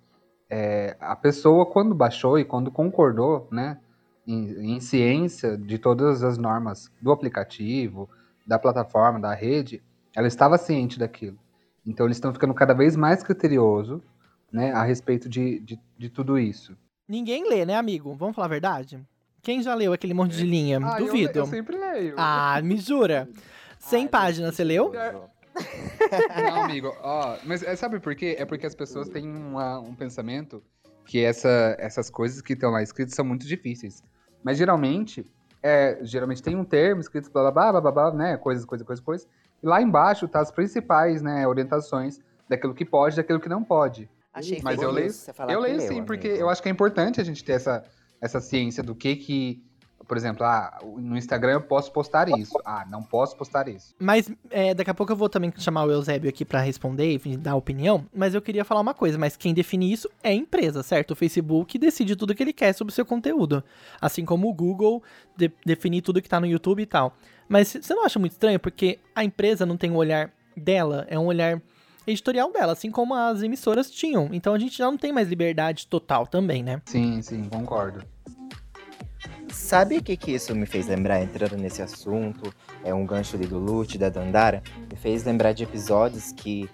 é, a pessoa, quando baixou e quando concordou, né? em, em ciência de todas as normas do aplicativo, da plataforma, da rede, ela estava ciente daquilo. Então eles estão ficando cada vez mais criterioso né, a respeito de, de, de, tudo isso. Ninguém lê, né, amigo? Vamos falar a verdade? Quem já leu aquele monte de linha? Ah, Duvido. Eu, eu, sempre leio. Ah, me jura? 100 páginas, você leu? Não, amigo. Ó, mas é, sabe por quê? É porque as pessoas têm uma, um pensamento que essa, essas coisas que estão lá escritas são muito difíceis. Mas geralmente, é, geralmente tem um termo escrito blá blá blá blá blá, né? Coisas, coisa, coisa, coisa. E lá embaixo tá as principais, né, orientações daquilo que pode, daquilo que não pode. Achei Mas eu leio, eu leio sim, porque eu acho que é importante a gente ter essa, essa ciência do que que por exemplo, ah, no Instagram eu posso postar isso. Ah, não posso postar isso. Mas é, daqui a pouco eu vou também chamar o Eusébio aqui para responder e dar opinião. Mas eu queria falar uma coisa, mas quem define isso é a empresa, certo? O Facebook decide tudo que ele quer sobre o seu conteúdo. Assim como o Google de definir tudo que tá no YouTube e tal. Mas você não acha muito estranho? Porque a empresa não tem um olhar dela, é um olhar editorial dela, assim como as emissoras tinham. Então a gente já não tem mais liberdade total também, né? Sim, sim, concordo. Sabe o que, que isso me fez lembrar, entrando nesse assunto? É um gancho ali do Lute, da Dandara. Me fez lembrar de episódios que,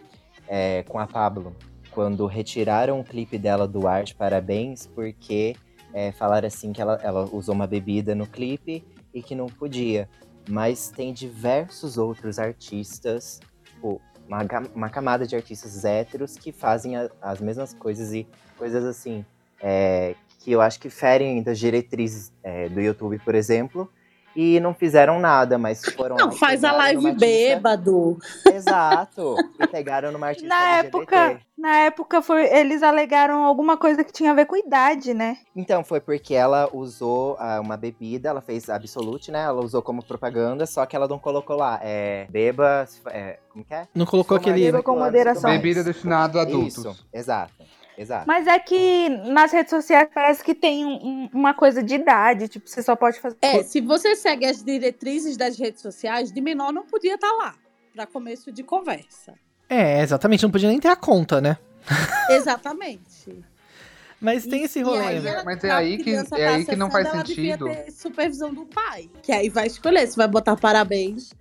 é, com a Pablo, quando retiraram o clipe dela do ar de parabéns, porque é, falaram assim que ela, ela usou uma bebida no clipe e que não podia. Mas tem diversos outros artistas, tipo, uma, uma camada de artistas héteros que fazem a- as mesmas coisas e coisas assim, é, que eu acho que ferem das diretrizes é, do YouTube, por exemplo, e não fizeram nada, mas foram lá Não, e faz a live bêbado. Exato, e pegaram numa artista Na LGBT. época, na época foi, eles alegaram alguma coisa que tinha a ver com idade, né? Então, foi porque ela usou ah, uma bebida, ela fez Absolute, né? Ela usou como propaganda, só que ela não colocou lá. É, beba. É, como que é? Não colocou Toma aquele. Beba com 18 anos, moderação. Bebida destinada a adultos. Isso, exato. Exato. Mas é que nas redes sociais parece que tem um- um- uma coisa de idade, tipo, você só pode fazer. É, se você segue as diretrizes das redes sociais, de menor não podia estar lá, para começo de conversa. É, exatamente, não podia nem ter a conta, né? Exatamente. Mas tem esse rolê, aí né? ela- Mas é aí que- é tá aí que não faz ela devia sentido. ter supervisão do pai. Que aí vai escolher se vai botar parabéns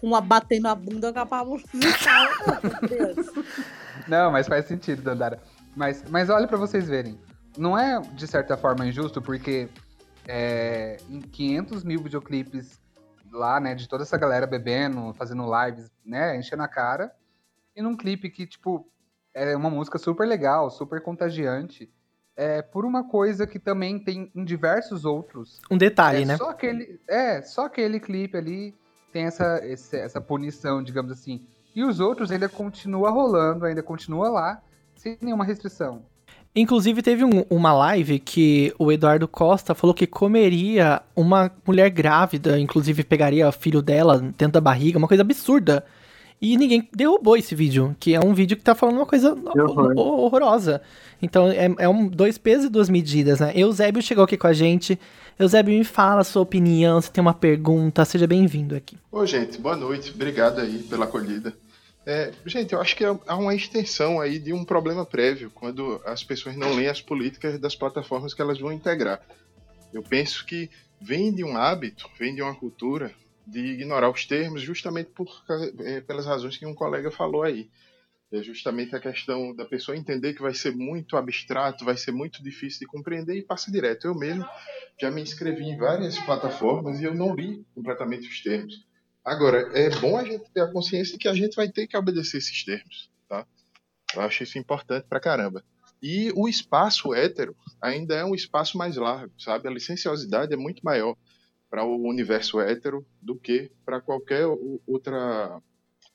com uma batendo a bunda com a palma musical. Não, mas faz sentido, Dandara. Mas, mas olha pra vocês verem. Não é, de certa forma, injusto, porque é, em 500 mil videoclipes lá, né, de toda essa galera bebendo, fazendo lives, né, enchendo a cara, e num clipe que, tipo, é uma música super legal, super contagiante, é por uma coisa que também tem em diversos outros. Um detalhe, é né? Só aquele, é, só aquele clipe ali tem essa, esse- essa punição, digamos assim. E os outros ainda continua rolando, ainda continua lá, sem nenhuma restrição. Inclusive, teve um- uma live que o Eduardo Costa falou que comeria uma mulher grávida, inclusive pegaria o filho dela dentro da barriga, uma coisa absurda. E ninguém derrubou esse vídeo, que é um vídeo que tá falando uma coisa horror. ho- horrorosa. Então, é, é um dois pesos e duas medidas, né? Eusébio chegou aqui com a gente. Eusébio, me fala a sua opinião, se tem uma pergunta, seja bem-vindo aqui. Ô, gente, boa noite. Obrigado aí pela acolhida. É, gente, eu acho que há uma extensão aí de um problema prévio quando as pessoas não leem as políticas das plataformas que elas vão integrar. Eu penso que vem de um hábito, vem de uma cultura de ignorar os termos justamente por, é, pelas razões que um colega falou aí. É justamente a questão da pessoa entender que vai ser muito abstrato, vai ser muito difícil de compreender e passa direto. Eu mesmo já me inscrevi em várias plataformas e eu não li completamente os termos. Agora, é bom a gente ter a consciência de que a gente vai ter que obedecer esses termos, tá? Eu acho isso importante pra caramba. E o espaço hétero ainda é um espaço mais largo, sabe? A licenciosidade é muito maior para o universo hétero do que para qualquer outra.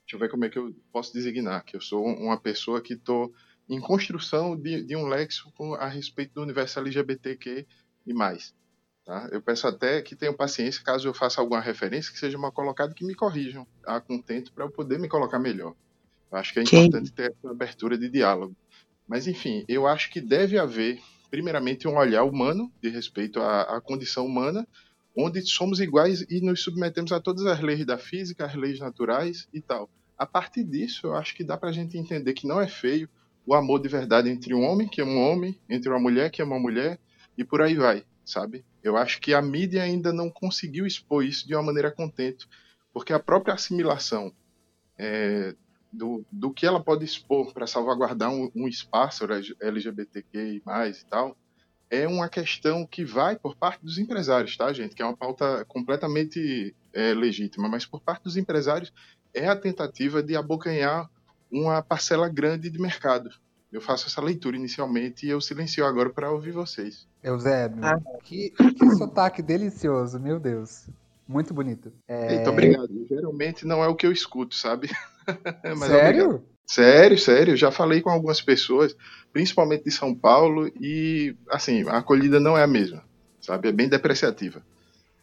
Deixa eu ver como é que eu posso designar, que eu sou um, uma pessoa que estou em construção de, de um léxico a respeito do universo LGBTQ e mais. Tá? Eu peço até que tenham paciência caso eu faça alguma referência que seja mal colocada que me corrijam a contento para eu poder me colocar melhor. Eu acho que é importante ter essa abertura de diálogo. Mas enfim, eu acho que deve haver, primeiramente, um olhar humano de respeito à, à condição humana, onde somos iguais e nos submetemos a todas as leis da física, as leis naturais e tal. A partir disso, eu acho que dá para a gente entender que não é feio o amor de verdade entre um homem que ama um homem, entre uma mulher que ama uma mulher e por aí vai, sabe? Eu acho que a mídia ainda não conseguiu expor isso de uma maneira contente, porque a própria assimilação é, do, do que ela pode expor para salvaguardar um, um espaço LGBTQ e tal, é uma questão que vai por parte dos empresários, tá, gente? Que é uma pauta completamente é, legítima, mas por parte dos empresários é a tentativa de abocanhar uma parcela grande de mercado. Eu faço essa leitura inicialmente e eu silencio agora para ouvir vocês. Eusébio, Ah. que, que sotaque delicioso, meu Deus. Muito bonito. É, Eita, obrigado. Geralmente não é o que eu escuto, sabe? Mas Sério? obrigado. Sério, sério. Já falei com algumas pessoas, principalmente de São Paulo, e assim, a acolhida não é a mesma, sabe? É bem depreciativa.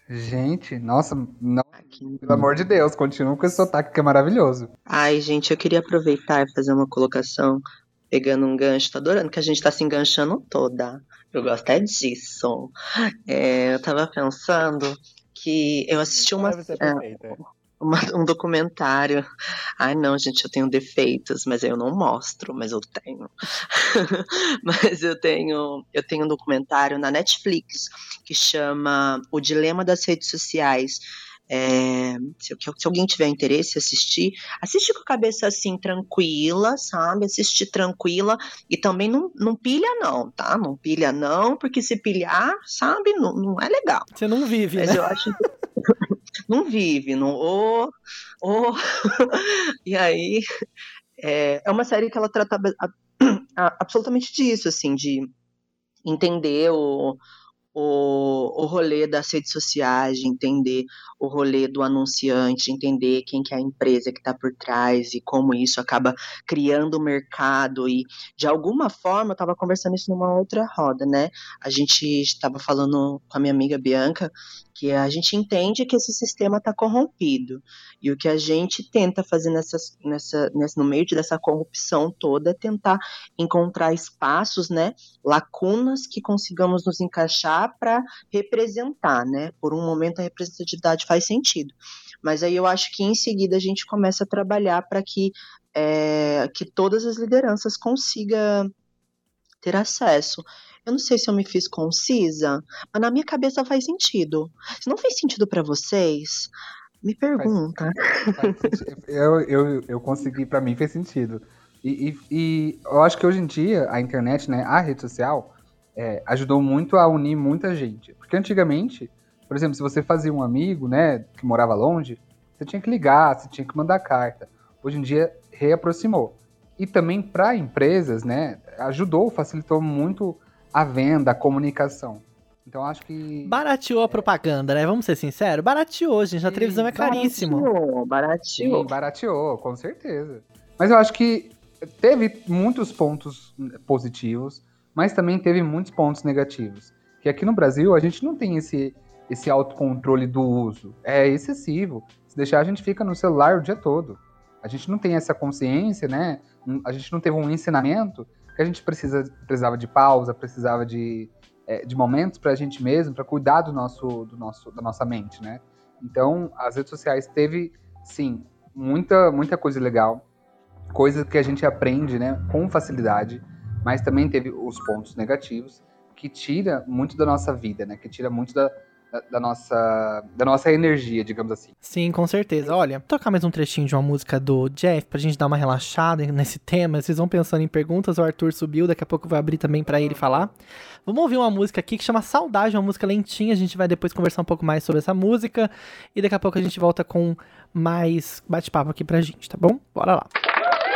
Gente, nossa, não, Aqui. pelo amor de Deus, continua com esse sotaque que é maravilhoso. Ai, gente, eu queria aproveitar e fazer uma colocação, pegando um gancho. Tô adorando que a gente tá se enganchando toda. Eu gosto é disso. É, eu tava pensando que eu assisti uma, é, uma- um documentário. Ai, não, gente, eu tenho defeitos, mas eu não mostro, mas eu tenho. mas eu tenho, eu tenho um documentário na Netflix que chama O Dilema das Redes Sociais. É, se, se alguém tiver interesse em assistir, assiste com a cabeça assim, tranquila, sabe? Assiste tranquila e também não, não pilha, não, tá? Não pilha, não, porque se pilhar, sabe, não, não é legal. Você não vive, Mas né? eu acho. não vive, não. Oh, oh. e aí é, é uma série que ela trata a- a- absolutamente disso, assim, de entender o, o, o rolê das redes sociais, de entender o rolê do anunciante, de entender quem que é a empresa que está por trás e como isso acaba criando o mercado e de alguma forma eu estava conversando isso numa outra roda, né? A gente estava falando com a minha amiga Bianca que a gente entende que esse sistema está corrompido e o que a gente tenta fazer nessas, nessa, nessa, no meio dessa corrupção toda é tentar encontrar espaços, né, lacunas que consigamos nos encaixar para representar, né? Por um momento a representatividade faz sentido, mas aí eu acho que em seguida a gente começa a trabalhar para que é, que todas as lideranças consigam ter acesso. Eu não sei se eu me fiz concisa, mas na minha cabeça faz sentido. Se não fez sentido para vocês, me pergunta. Faz sentido. Eu, eu, eu consegui, pra mim fez sentido. E, e- e eu acho que hoje em dia a internet, né, a rede social, é, ajudou muito a unir muita gente. Porque antigamente, por exemplo, se você fazia um amigo, né, que morava longe, você tinha que ligar, você tinha que mandar carta. Hoje em dia reaproximou. E também para empresas, né, ajudou, facilitou muito a venda, a comunicação. Então acho que Barateou a propaganda, né? Vamos ser sinceros. Barateou, gente. A televisão é caríssimo. Barateou, barateou. Sim, barateou, com certeza. Mas eu acho que teve muitos pontos positivos, mas também teve muitos pontos negativos. Que aqui no Brasil a gente não tem esse, esse autocontrole do uso. É excessivo. Se deixar, a gente fica no celular o dia todo. A gente não tem essa consciência, né? A gente não teve um ensinamento que a gente precisa, precisava de pausa, precisava de, é, de momentos para a gente mesmo, para cuidar do nosso, do nosso, da nossa mente, né? Então, as redes sociais teve, sim, muita, muita coisa legal, coisa que a gente aprende, né, com facilidade, mas também teve os pontos negativos que tira muito da nossa vida, né, que tira muito da, da, da nossa, da nossa energia, digamos assim. Sim, com certeza. Olha, vou tocar mais um trechinho de uma música do Jeff pra gente dar uma relaxada nesse tema. Vocês vão pensando em perguntas, o Arthur subiu, daqui a pouco eu vou abrir também pra ele falar. Vamos ouvir uma música aqui que chama Saudade, uma música lentinha. A gente vai depois conversar um pouco mais sobre essa música e daqui a pouco a gente volta com mais bate-papo aqui pra gente, tá bom? Bora lá.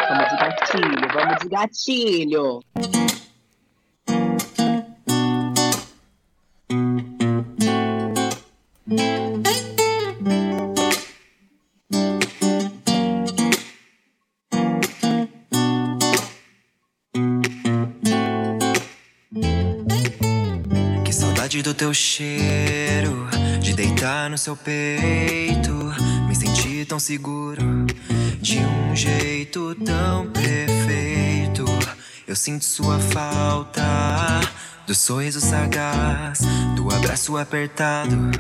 Vamos de gatilho, vamos de gatilho. Que saudade do teu cheiro, de deitar no seu peito, me sentir tão seguro, de um jeito tão perfeito. Eu sinto sua falta, do sorriso sagaz, do abraço apertado,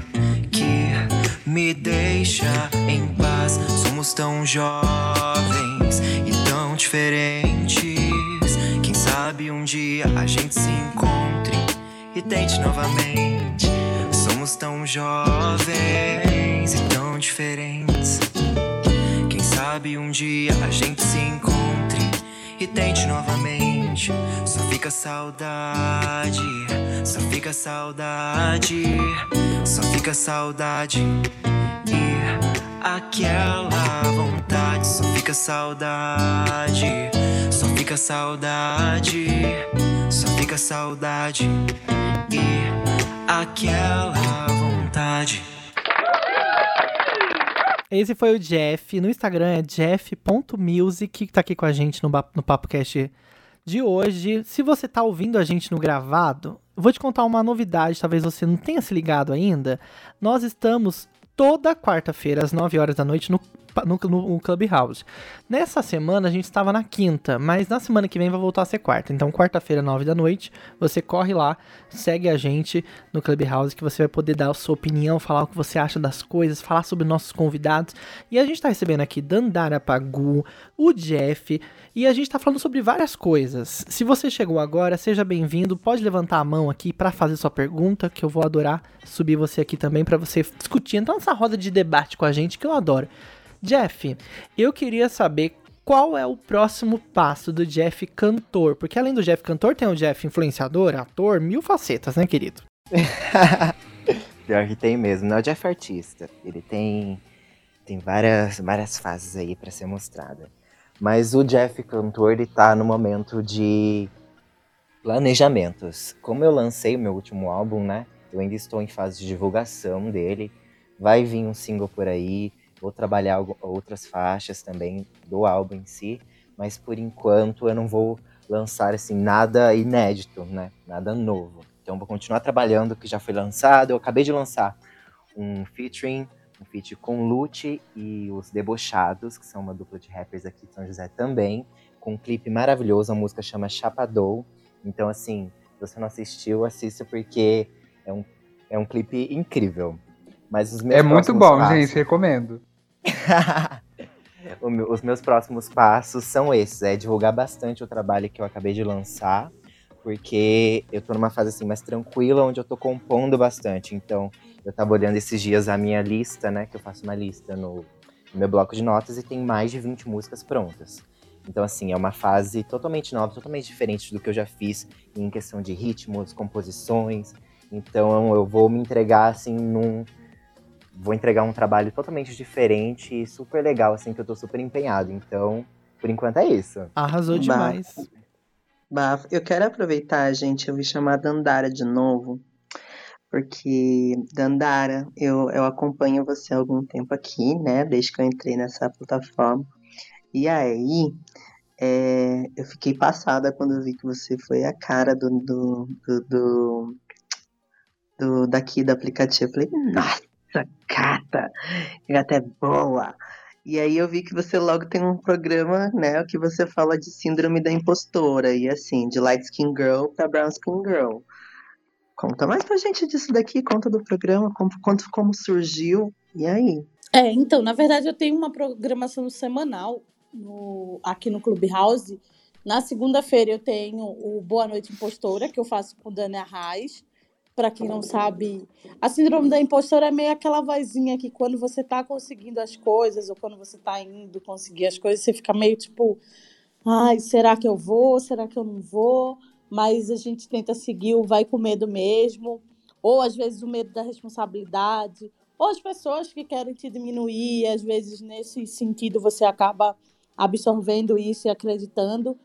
me deixa em paz. Somos tão jovens e tão diferentes. Quem sabe um dia a gente se encontre e tente novamente. Somos tão jovens e tão diferentes. Quem sabe um dia a gente se encontre e tente novamente. Só fica saudade, só fica saudade, só fica saudade. E aquela vontade, só fica saudade, só fica saudade, só fica saudade. E aquela vontade. Esse foi o Jeff. No Instagram é jeff.music, que tá aqui com a gente no, no PapoCast de hoje. Se você tá ouvindo a gente no gravado, vou te contar uma novidade, talvez você não tenha se ligado ainda. Nós estamos toda quarta-feira, às 9 horas da noite, no, no, no Clubhouse. Nessa semana a gente estava na quinta, mas na semana que vem vai voltar a ser quarta. Então, quarta-feira, 9 da noite, você corre lá, segue a gente no Clubhouse, que você vai poder dar a sua opinião, falar o que você acha das coisas, falar sobre nossos convidados. E a gente tá recebendo aqui Dandara Pagu, o Jeff, e a gente tá falando sobre várias coisas. Se você chegou agora, seja bem-vindo, pode levantar a mão aqui para fazer sua pergunta, que eu vou adorar subir você aqui também para você discutir. Então, essa roda de debate com a gente, que eu adoro. Jeff, eu queria saber qual é o próximo passo do Jeff cantor, porque além do Jeff cantor, tem o Jeff influenciador, ator, mil facetas, né, querido? Pior que tem mesmo. Não, o Jeff é artista. Ele tem, tem várias, várias fases aí pra ser mostrada. Mas o Jeff cantor, ele tá no momento de planejamentos. Como eu lancei o meu último álbum, né? Eu ainda estou em fase de divulgação dele. Vai vir um single por aí. Vou trabalhar outras faixas também do álbum em si. Mas por enquanto eu não vou lançar assim nada inédito, né? Nada novo. Então vou continuar trabalhando o que já foi lançado. Eu acabei de lançar um featuring, um feat com Lute e os Debochados, que são uma dupla de rappers aqui de São José também, com um clipe maravilhoso, a música chama Chapadou. Então assim, se você não assistiu, assista porque é um, é um clipe incrível. Mas os meus É muito bom, passos- gente, recomendo. Meu- os meus próximos passos são esses: é divulgar bastante o trabalho que eu acabei de lançar, porque eu tô numa fase assim mais tranquila, onde eu tô compondo bastante. Então, eu tava olhando esses dias a minha lista, né? Que eu faço uma lista no, no meu bloco de notas e tem mais de 20 músicas prontas. Então, assim, é uma fase totalmente nova, totalmente diferente do que eu já fiz em questão de ritmos, composições. Então, eu vou me entregar, assim, num, vou entregar um trabalho totalmente diferente e super legal, assim, que eu tô super empenhado. Então, por enquanto é isso. Arrasou Bah. demais. Bafo. Eu quero aproveitar, gente, eu vou chamar a Dandara de novo, porque, Dandara, eu, eu acompanho você há algum tempo aqui, né, desde que eu entrei nessa plataforma. E aí, é, eu fiquei passada quando eu vi que você foi a cara do, do, do, do, do- daqui do aplicativo. Eu falei, nossa, gata, gata é boa. E aí eu vi que você logo tem um programa, né, que você fala de síndrome da impostora, e assim, de light skin girl pra brown skin girl. Conta mais pra gente disso daqui, conta do programa, como, como surgiu, e aí? É, então, na verdade, eu tenho uma programação semanal no- aqui no Clubhouse. Na segunda-feira eu tenho o Boa Noite Impostora, que eu faço com Dani Arraes. Para quem não sabe, a síndrome da impostora é meio aquela vozinha que quando você tá conseguindo as coisas, ou quando você tá indo conseguir as coisas, você fica meio tipo, ai, será que eu vou? Será que eu não vou? Mas a gente tenta seguir o vai com medo mesmo, ou às vezes o medo da responsabilidade, ou as pessoas que querem te diminuir, às vezes nesse sentido você acaba absorvendo isso e acreditando.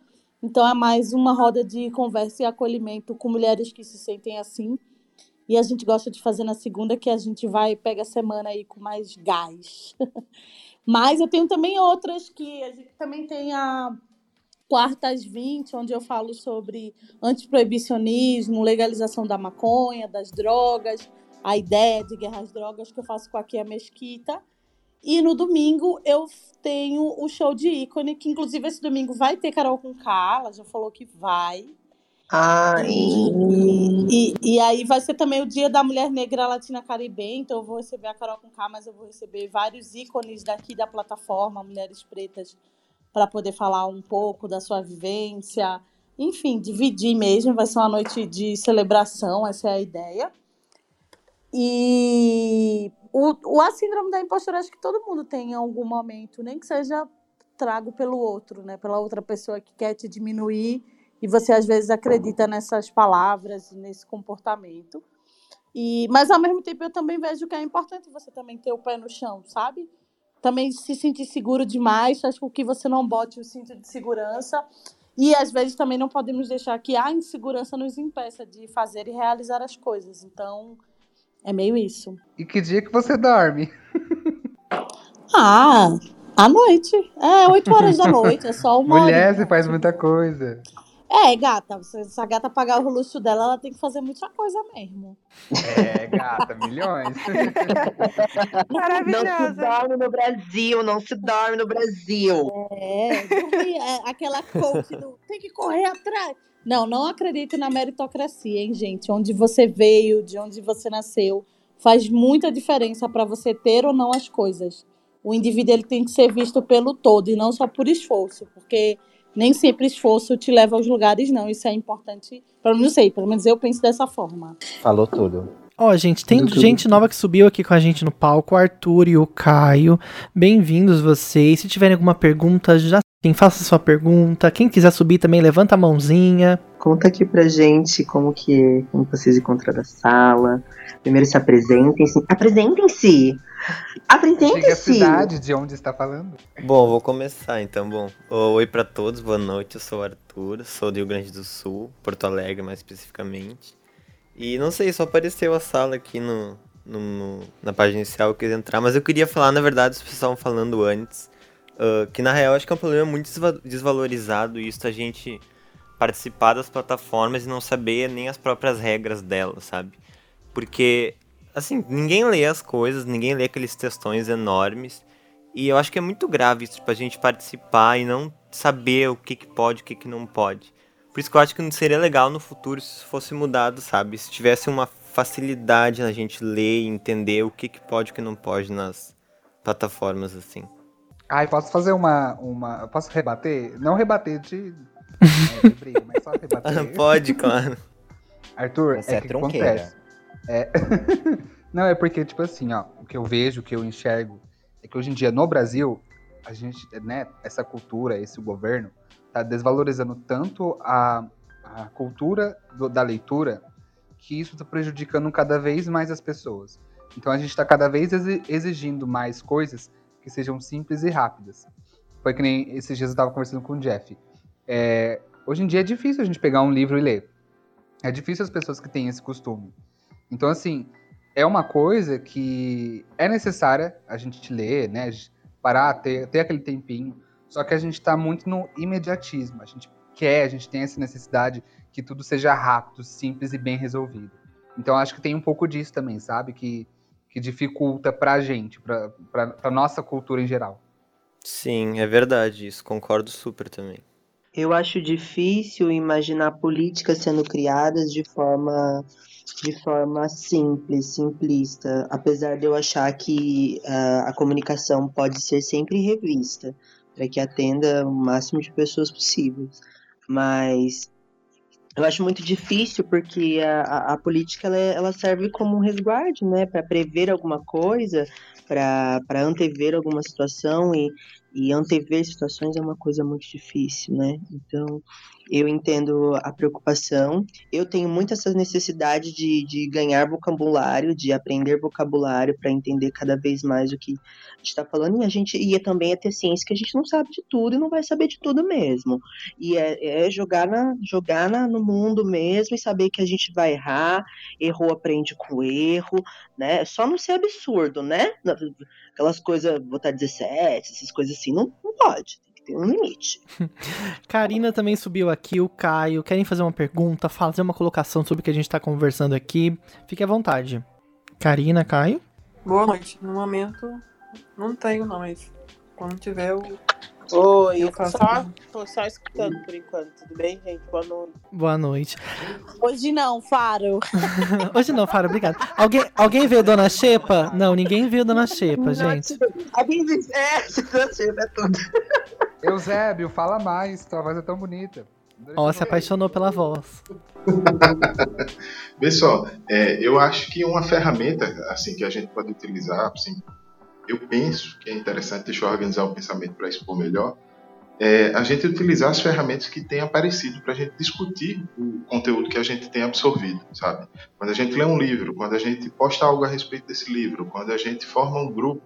Então é mais uma roda de conversa e acolhimento com mulheres que se sentem assim. E a gente gosta de fazer na segunda, que a gente vai pega a semana aí com mais gás. Mas eu tenho também outras que a gente também tem a quarta às 20, onde eu falo sobre antiproibicionismo, legalização da maconha, das drogas, a ideia de guerra às drogas que eu faço com a Mesquita. E no domingo eu tenho o show de ícone, que inclusive esse domingo vai ter Carol com K, ela já falou que vai. Ai, E, e aí vai ser também o dia da mulher negra latina caribenha, então eu vou receber a Carol com K, mas eu vou receber vários ícones daqui da plataforma, mulheres pretas, para poder falar um pouco da sua vivência, enfim, dividir mesmo, vai ser uma noite de celebração, essa é a ideia. E o, o a síndrome da impostura acho que todo mundo tem em algum momento, nem que seja trago pelo outro, né, pela outra pessoa que quer te diminuir e você às vezes acredita nessas palavras, nesse comportamento. E, mas ao mesmo tempo eu também vejo que é importante você também ter o pé no chão, sabe? Também se sentir seguro demais, faz com que você não bote o cinto de segurança. E às vezes também não podemos deixar que a insegurança nos impeça de fazer e realizar as coisas. Então, é meio isso. E que dia que você dorme? Ah, à noite. É, 8 horas da noite, é só uma Mulher, horinha. você faz muita coisa. É, gata, se essa gata pagar o luxo dela, ela tem que fazer muita coisa mesmo. É, gata, milhões. não se Maravilhosa. dorme no Brasil, não se dorme no Brasil. É, dormir, é aquela coach do tem que correr atrás. Não, não acredito na meritocracia, hein, gente? Onde você veio, de onde você nasceu, faz muita diferença para você ter ou não as coisas. O indivíduo ele tem que ser visto pelo todo e não só por esforço, porque nem sempre esforço te leva aos lugares, não. Isso é importante. Pelo menos sei, pelo menos eu penso dessa forma. Falou tudo. Ó, gente, tem Tudo, tudo. gente nova que subiu aqui com a gente no palco, o Arthur e o Caio. Bem-vindos vocês. Se tiverem alguma pergunta, já sim, faça sua pergunta. Quem quiser subir também, levanta a mãozinha. Conta aqui pra gente como que é, como vocês encontraram a sala. Primeiro se apresentem-se. Apresentem-se! Diga a Apresentem-se! cidade de onde está falando. Bom, vou começar então. Bom, oi pra todos, boa noite. Eu sou o Arthur, sou do Rio Grande do Sul, Porto Alegre mais especificamente. E não sei, só apareceu a sala aqui no, no- no- na página inicial, eu quis entrar, mas eu queria falar, na verdade, os pessoas estavam falando antes, ah, que na real acho que é um problema muito desva- desvalorizado isso a gente participar das plataformas e não saber nem as próprias regras delas, sabe? Porque, assim, ninguém lê as coisas, ninguém lê aqueles textões enormes. E eu acho que é muito grave isso, tipo, a gente participar e não saber o que, que pode o que, que não pode. Por isso que eu acho que seria legal no futuro se fosse mudado, sabe? Se tivesse uma facilidade na gente ler e entender o que, que pode e o que não pode nas plataformas, assim. Ai, posso fazer uma. uma posso rebater? Não rebater de. Mas só rebater. pode, claro. Arthur, Você é é que tronqueira. acontece. É... Não, é porque, tipo assim, ó, o que eu vejo, o que eu enxergo, é que hoje em dia no Brasil, a gente, né, essa cultura, esse governo, tá desvalorizando tanto a, a cultura do- da leitura que isso tá prejudicando cada vez mais as pessoas. Então a gente tá cada vez exi- exigindo mais coisas que sejam simples e rápidas. Foi que nem esses dias eu tava conversando com o Jeff. É, hoje em dia é difícil a gente pegar um livro e ler. É difícil as pessoas que têm esse costume. Então, assim, é uma coisa que é necessária a gente ler, né? a Parar, ter, ter aquele tempinho. Só que a gente tá muito no imediatismo. A gente quer, a gente tem essa necessidade que tudo seja rápido, simples e bem resolvido. Então, acho que tem um pouco disso também, sabe? Que, que dificulta pra gente, pra, pra, pra nossa cultura em geral. Sim, é verdade isso, concordo super também. Eu acho difícil imaginar políticas sendo criadas de forma de forma simples, simplista, apesar de eu achar que ah, a comunicação pode ser sempre revista para que atenda o máximo de pessoas possíveis. Mas eu acho muito difícil porque a, a, a política ela, é- ela serve como um resguardo, né, para prever alguma coisa, para antever alguma situação e e antever situações é uma coisa muito difícil, né? Então, eu entendo a preocupação. Eu tenho muito essa necessidade de, de ganhar vocabulário, de aprender vocabulário para entender cada vez mais o que a gente está falando. E a gente ia também é ter ciência que a gente não sabe de tudo e não vai saber de tudo mesmo. E é, é jogar, na, jogar na, no mundo mesmo e saber que a gente vai errar, errou, aprende com erro, né? Só não ser absurdo, né? Aquelas coisas, botar 17, essas coisas assim, não, não pode. Tem um limite. Karina também subiu aqui, o Caio. Querem fazer uma pergunta, fazer uma colocação sobre o que a gente tá conversando aqui? Fique à vontade. Karina, Caio? Boa noite. No momento, não tenho, não, mas quando tiver, eu. Oi, Eu só, tô só escutando por enquanto, tudo bem, gente? Boa noite. Boa noite. Hoje não, Faro. Hoje não, Faro, obrigado. Alguém, alguém viu Dona Xepa? Não, ninguém viu Dona Xepa, gente. Alguém diz, é, é tudo. Eusébio, fala mais, tua voz é tão bonita. Ó, se apaixonou pela voz. Pessoal, é, eu acho que uma ferramenta assim que a gente pode utilizar, assim, eu penso que é interessante, deixa eu organizar o pensamento para expor melhor, é a gente utilizar as ferramentas que têm aparecido para a gente discutir o conteúdo que a gente tem absorvido, sabe? Quando a gente lê um livro, quando a gente posta algo a respeito desse livro, quando a gente forma um grupo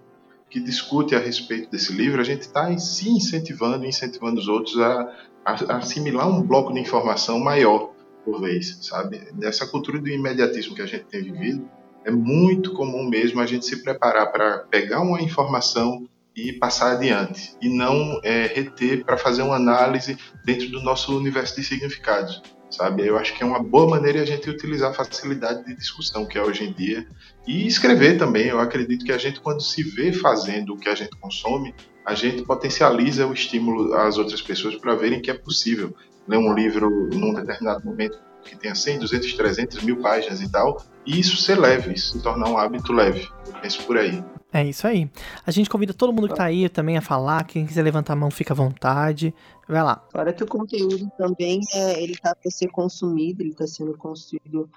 que discute a respeito desse livro, a gente está se incentivando e incentivando os outros a, a assimilar um bloco de informação maior por vez, sabe? Nessa cultura do imediatismo que a gente tem vivido, é muito comum mesmo a gente se preparar para pegar uma informação e passar adiante, e não é, reter para fazer uma análise dentro do nosso universo de significados, sabe? Eu acho que é uma boa maneira a gente utilizar a facilidade de discussão que é hoje em dia e escrever também. Eu acredito que a gente, quando se vê fazendo o que a gente consome, a gente potencializa o estímulo às outras pessoas para verem que é possível ler um livro num determinado momento que tenha 100, 200, 300 mil páginas e tal, e isso ser leve, isso se tornar um hábito leve. Eu penso por aí. É isso aí. A gente convida todo mundo que tá aí também a falar. Quem quiser levantar a mão, fica à vontade. Vai lá. Fora que o conteúdo também é, ele tá para ser consumido, ele está sendo construído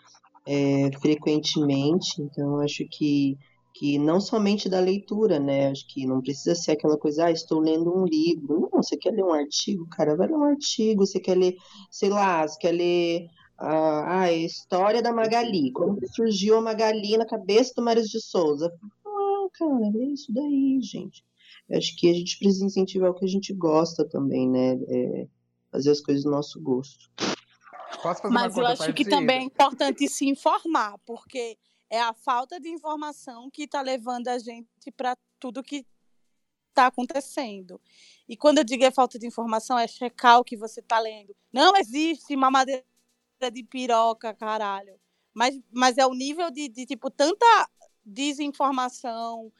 é, frequentemente, então acho que, que não somente da leitura, né? Acho que não precisa ser aquela coisa, ah, estou lendo um livro. Não, você quer ler um artigo, cara, vai ler um artigo. Você quer ler, sei lá, você quer ler ah, a história da Magali, como surgiu a Magali na cabeça do Mário de Souza. Ah, cara, é isso daí, gente. Eu acho que a gente precisa incentivar o que a gente gosta também, né? É, fazer as coisas do nosso gosto. Posso fazer uma Mas eu acho que também é importante se informar, porque é a falta de informação que está levando a gente para tudo que está acontecendo. E quando eu digo é falta de informação, é checar o que você está lendo. Não existe mamadeira de piroca, caralho. Mas, mas é o nível de, de tipo, tanta desinformação.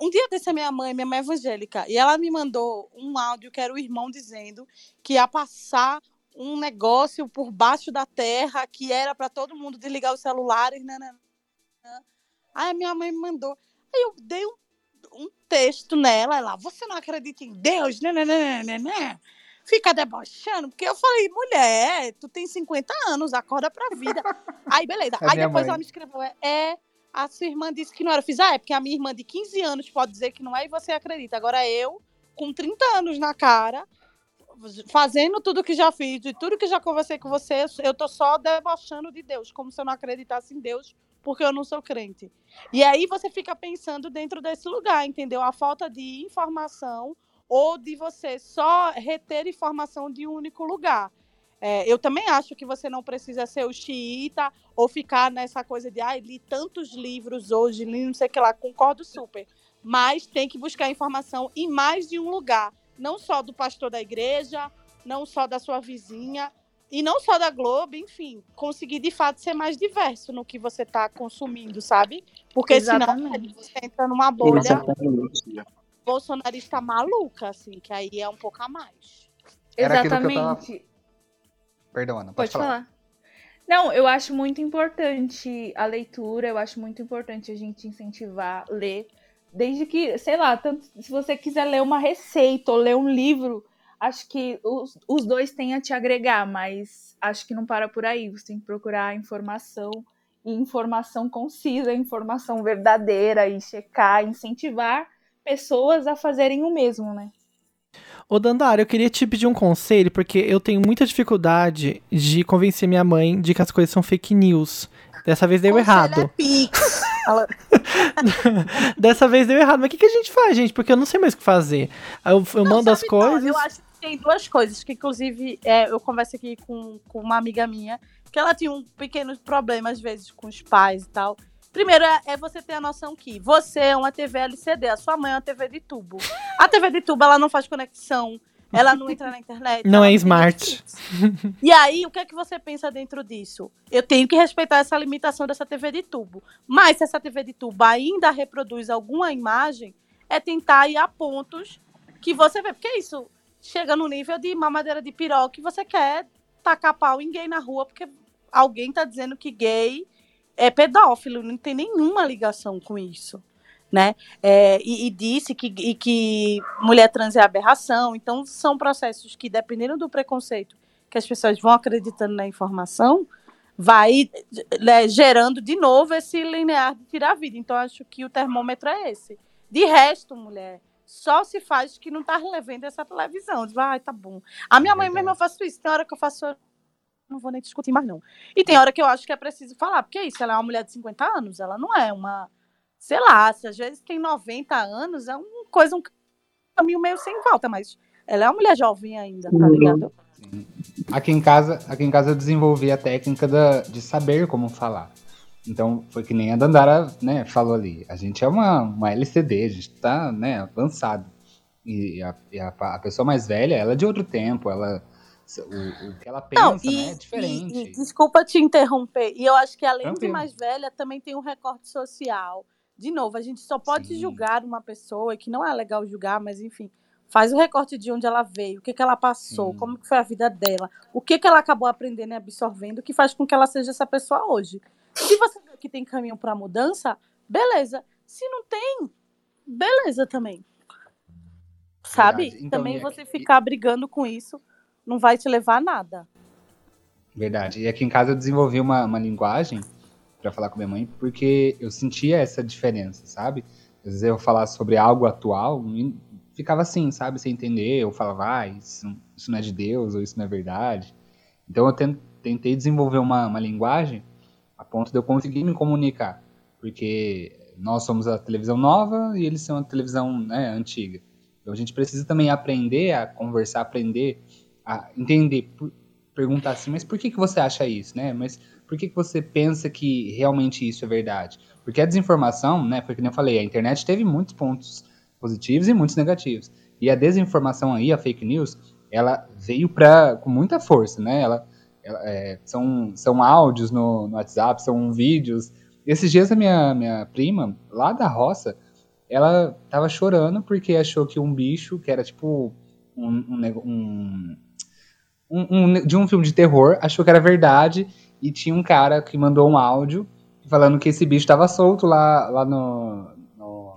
Um dia desse a minha mãe, minha mãe é evangélica, e ela me mandou um áudio que era o irmão dizendo que ia passar um negócio por baixo da terra que era para todo mundo desligar os celulares. Nananã. Aí a minha mãe me mandou. Aí eu dei um, um texto nela, ela, você não acredita em Deus? Nananana. Fica debochando, porque eu falei, mulher, tu tem 50 anos, acorda pra vida. Aí, beleza. É Aí depois mãe. ela me escreveu, é, é, a sua irmã disse que não era. Eu fiz, ah, é porque a minha irmã de 15 anos pode dizer que não é e você acredita. Agora eu, com 30 anos na cara, fazendo tudo que já fiz, de tudo que já conversei com você, eu tô só debochando de Deus, como se eu não acreditasse em Deus, porque eu não sou crente. E aí você fica pensando dentro desse lugar, entendeu? A falta de informação ou de você só reter informação de um único lugar. É, eu também acho que você não precisa ser o xiita ou ficar nessa coisa de, ai, li tantos livros hoje, li não sei o que lá, concordo super. Mas tem que buscar informação em mais de um lugar. Não só do pastor da igreja, não só da sua vizinha, e não só da Globo, enfim, conseguir de fato ser mais diverso no que você está consumindo, sabe? Porque senão Exatamente. você entra numa bolha Exatamente. Bolsonarista maluca, assim, que aí é um pouco a mais. Era eu tava- Exatamente. Perdão, Ana, Pode falar. Não, eu acho muito importante a leitura, eu acho muito importante a gente incentivar ler. Desde que, sei lá, tanto se você quiser ler uma receita ou ler um livro, acho que os, os dois têm a te agregar, mas acho que não para por aí. Você tem que procurar informação e informação concisa, informação verdadeira e checar, incentivar pessoas a fazerem o mesmo, né? Ô Dandara, eu queria te pedir um conselho, porque eu tenho muita dificuldade de convencer minha mãe de que as coisas são fake news. Dessa vez deu Conselho errado. É Pix. Ela- Dessa vez deu errado. Mas o que, que a gente faz, gente? Porque eu não sei mais o que fazer. Eu, eu Não, mando as sabe, não, coisas. eu acho que tem duas coisas, que inclusive é, eu converso aqui com, com uma amiga minha, que ela tinha um pequeno problema, às vezes, com os pais e tal. Primeiro é, é você ter a noção que você é uma TV LCD, a sua mãe é uma TV de tubo. A TV de tubo, ela não faz conexão, ela não entra na internet. Não é smart. E aí, o que é que você pensa dentro disso? Eu tenho que respeitar essa limitação dessa TV de tubo. Mas se essa TV de tubo ainda reproduz alguma imagem, é tentar ir a pontos que você vê. Porque isso chega no nível de mamadeira de piroca e você quer tacar pau em gay na rua porque alguém tá dizendo que gay é pedófilo. Não tem nenhuma ligação com isso. Né? É, e, e disse que, e que mulher trans é aberração. Então, são processos que, dependendo do preconceito que as pessoas vão acreditando na informação, vai né, gerando de novo esse linear de tirar a vida. Então, acho que o termômetro é esse. De resto, mulher, só se faz que não tá relevando essa televisão. Diz, Ai, tá bom. A minha mãe mesmo eu faço isso. Tem hora que eu faço. Não vou nem discutir mais, não. E tem hora que eu acho que é preciso falar, porque é isso, ela é uma mulher de 50 anos, ela não é uma. Sei lá, se às vezes tem 90 anos, é uma coisa, um caminho meio sem volta, mas ela é uma mulher jovem ainda, tá ligado? Aqui em casa, aqui em casa eu desenvolvi a técnica da- de saber como falar. Então, foi que nem a Dandara né, falou ali. A gente é uma, uma LCD, a gente tá né, avançado. E a, e a, a pessoa mais velha, ela é de outro tempo, ela, o, o que ela pensa Não, né, e, é diferente. e- e desculpa te interromper. E eu acho que além de Tranquilo. mais velha, também tem um recorte social. De novo, a gente só pode Sim. julgar uma pessoa, e que não é legal julgar, mas enfim, faz o recorte de onde ela veio, o que, que ela passou, Sim. como que foi a vida dela, o que, que ela acabou aprendendo e absorvendo, que faz com que ela seja essa pessoa hoje. Se você vê que tem caminho para mudança, beleza. Se não tem, beleza também. Sabe? Então, também e- você ficar brigando com isso não vai te levar a nada. Verdade. E aqui em casa eu desenvolvi uma, uma linguagem para falar com minha mãe, porque eu sentia essa diferença, sabe? Às vezes eu falar sobre algo atual, ficava assim, sabe, sem entender, eu falava, ah, isso, isso não é de Deus, ou isso não é verdade. Então eu tentei desenvolver uma, uma linguagem a ponto de eu conseguir me comunicar, porque nós somos a televisão nova e eles são a televisão né, antiga. Então a gente precisa também aprender a conversar, aprender a entender, perguntar assim, mas por que, que você acha isso, né? Mas por que, que você pensa que realmente isso é verdade? Porque a desinformação, né, foi que eu falei, a internet teve muitos pontos positivos e muitos negativos. E a desinformação aí, a fake news, ela veio pra, com muita força, né? Ela, ela é, são, são áudios no, no WhatsApp, são vídeos. Esses dias a minha, minha prima, lá da roça, ela tava chorando porque achou que um bicho, que era tipo um, um, um, um, de um filme de terror, achou que era verdade e tinha um cara que mandou um áudio falando que esse bicho estava solto lá, lá no, no,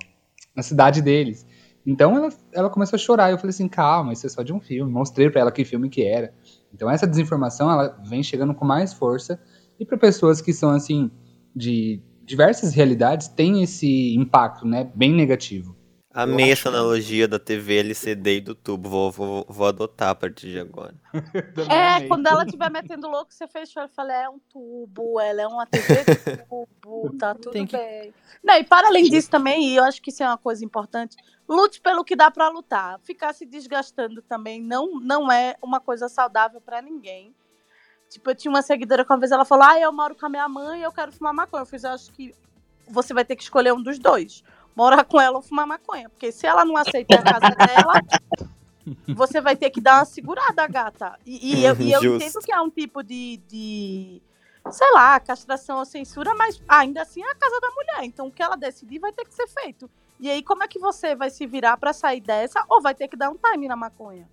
na cidade deles. Então ela, ela começou a chorar. Eu falei assim, calma, isso é só de um filme. Mostrei para ela que filme que era. Então essa desinformação ela vem chegando com mais força e para pessoas que são assim de diversas realidades tem esse impacto, né, bem negativo. Amei essa analogia da TV LCD e do tubo. Vou, vou, vou adotar a partir de agora. é, quando ela estiver metendo louco, você fechou. Eu falei, é um tubo, ela é uma TV de tubo, tá tudo que... bem. Não, e para além disso também, e eu acho que isso é uma coisa importante, lute pelo que dá para lutar. Ficar se desgastando também não, não é uma coisa saudável para ninguém. Tipo, eu tinha uma seguidora que uma vez ela falou: Ah, eu moro com a minha mãe e eu quero fumar maconha. Eu fiz, eu acho que você vai ter que escolher um dos dois. Morar com ela ou fumar maconha. Porque se ela não aceita a casa dela, você vai ter que dar uma segurada, gata. E, e eu, e eu entendo que é um tipo de, de, sei lá, castração ou censura, mas ainda assim é a casa da mulher. Então o que ela decidir vai ter que ser feito. E aí, como é que você vai se virar para sair dessa? Ou vai ter que dar um time na maconha?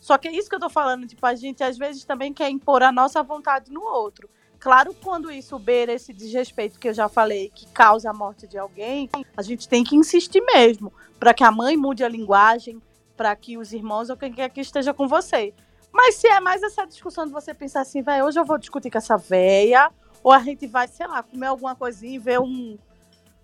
Só que é isso que eu tô falando, tipo, a gente às vezes também quer impor a nossa vontade no outro. Claro, quando isso beira esse desrespeito que eu já falei, que causa a morte de alguém, a gente tem que insistir mesmo, para que a mãe mude a linguagem, para que os irmãos ou quem quer que esteja com você. Mas se é mais essa discussão de você pensar assim, velho, hoje eu vou discutir com essa véia, ou a gente vai, sei lá, comer alguma coisinha e ver um,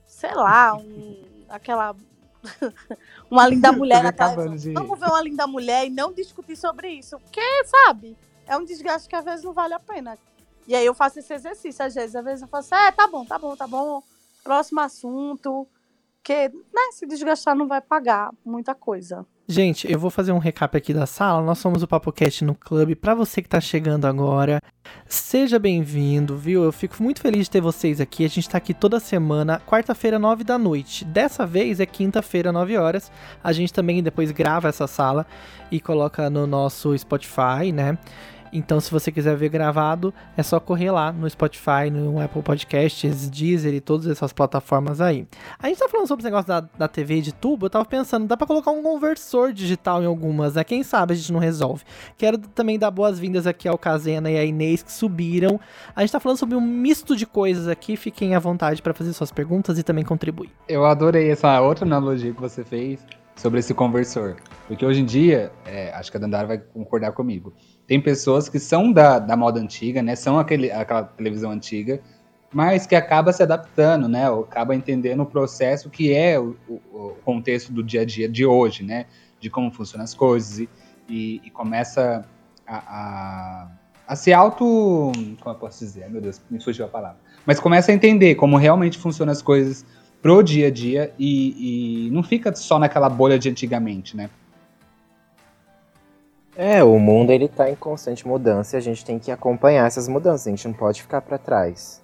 sei lá, um, aquela uma linda mulher na casa. De... Vamos ver uma linda mulher e não discutir sobre isso. Porque, sabe, é um desgaste que às vezes não vale a pena. E aí eu faço esse exercício, às vezes. Às vezes eu falo assim, é, tá bom, tá bom, tá bom. Próximo assunto. Porque, né, se desgastar não vai pagar muita coisa. Gente, eu vou fazer um recap aqui da sala. Nós somos o PapoCast no Clube. Para você que tá chegando agora, seja bem-vindo, viu? Eu fico muito feliz de ter vocês aqui. A gente tá aqui toda semana, quarta-feira, nove da noite. Dessa vez é quinta-feira, nove horas. A gente também depois grava essa sala e coloca no nosso Spotify, né? Então, se você quiser ver gravado, é só correr lá no Spotify, no Apple Podcasts, Deezer e todas essas plataformas aí. A gente tá falando sobre esse negócio da, da TV de tubo, eu tava pensando, dá pra colocar um conversor digital em algumas, né? Quem sabe a gente não resolve. Quero também dar boas-vindas aqui ao Kazena e à Inês que subiram. A gente tá falando sobre um misto de coisas aqui, fiquem à vontade para fazer suas perguntas e também contribuir. Eu adorei essa outra analogia que você fez sobre esse conversor. Porque hoje em dia, é, acho que a Dandara vai concordar comigo tem pessoas que são da, da moda antiga, né? São aquele, aquela televisão antiga, mas que acaba se adaptando, né? Acaba entendendo o processo que é o, o, contexto do dia a dia de hoje, né? De como funcionam as coisas e, e, e começa a, a, a se auto... Como eu posso dizer? Meu Deus, me fugiu a palavra. Mas começa a entender como realmente funcionam as coisas pro dia a dia e, e não fica só naquela bolha de antigamente, né? É, o mundo ele tá em constante mudança e a gente tem que acompanhar essas mudanças, a gente não pode ficar para trás.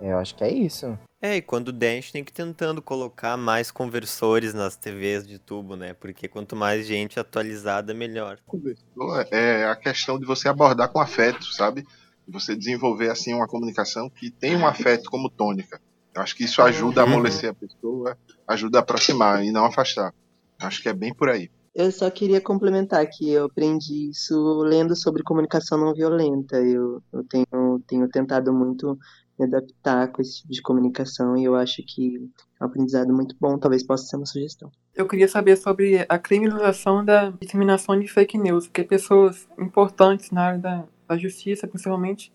Eu acho que é isso. É, e quando der, a gente tem que ir tentando colocar mais conversores nas TVs de tubo, né? Porque quanto mais gente atualizada, melhor. É a questão de você abordar com afeto, sabe? Você desenvolver, assim, uma comunicação que tem um afeto como tônica. Eu acho que isso ajuda a uhum. amolecer a pessoa, ajuda a aproximar e não afastar. Eu acho que é bem por aí. Eu só queria complementar que eu aprendi isso lendo sobre comunicação não violenta. Eu, eu tenho, tenho tentado muito me adaptar com esse tipo de comunicação e eu acho que é um aprendizado muito bom, talvez possa ser uma sugestão. Eu queria saber sobre a criminalização da disseminação de fake news, porque pessoas importantes na área da, da justiça, principalmente,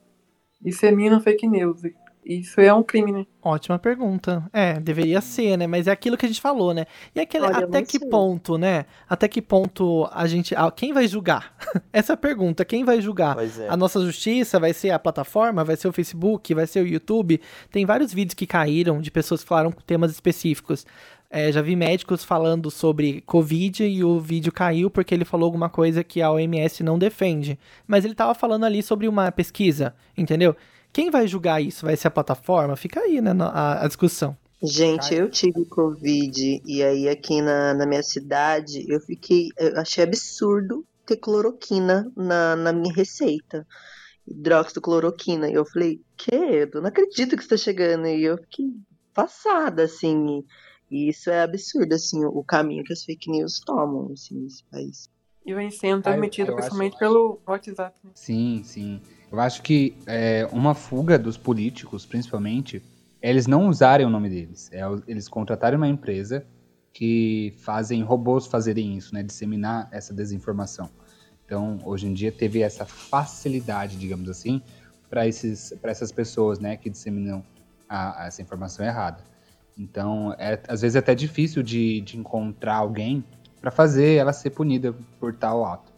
disseminam fake news. Isso é um crime, né? Ótima pergunta. É, deveria ser, né? Mas é aquilo que a gente falou, né? E aquele, Olha, até que sei. ponto, né? Até que ponto a gente. ah, Quem vai julgar? Essa é a pergunta. Quem vai julgar? Pois é. A nossa justiça vai ser a plataforma, vai ser o Facebook, vai ser o YouTube. Tem vários vídeos que caíram de pessoas que falaram temas específicos. É, já vi médicos falando sobre Covid e o vídeo caiu porque ele falou alguma coisa que a OMS não defende. Mas ele tava falando ali sobre uma pesquisa, entendeu? Quem vai julgar isso? Vai ser a plataforma? Fica aí, né, na- a, a discussão. Gente, eu tive Covid e aí aqui na, na minha cidade eu fiquei. Eu achei absurdo ter cloroquina na, na minha receita. Hidroxicloroquina. E eu falei, que? Eu não acredito que está chegando. E eu fiquei passada, assim. E isso é absurdo, assim, o caminho que as fake news tomam, assim, nesse país. E vem sendo Ah, transmitido eu acho- principalmente pelo WhatsApp. Né? Sim, sim. Eu acho que é, uma fuga dos políticos, principalmente, é eles não usarem o nome deles. É eles contratarem uma empresa que fazem robôs fazerem isso, né? Disseminar essa desinformação. Então, hoje em dia teve essa facilidade, digamos assim, para essas pessoas, né, que disseminam a- a essa informação errada. Então, é às vezes é até difícil de, de encontrar alguém para fazer ela ser punida por tal ato.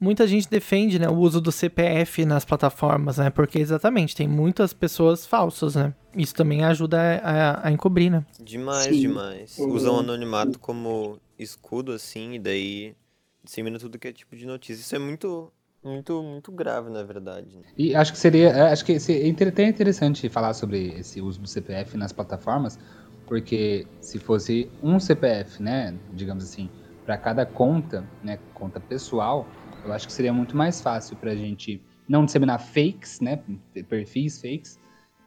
Muita gente defende né, o uso do CPF nas plataformas, né? Porque exatamente, tem muitas pessoas falsas, né? Isso também ajuda a, a- a encobrir, né? Demais, Sim. demais. Usam o anonimato como escudo, assim, e daí dissemina tudo que é tipo de notícia. Isso é muito, muito, muito grave, na verdade. né? E acho que seria, é, acho que seria inter- até interessante falar sobre esse uso do CPF nas plataformas, porque se fosse um CPF, né, digamos assim, para cada conta, né, conta pessoal, eu acho que seria muito mais fácil para a gente não disseminar fakes, né, perfis fakes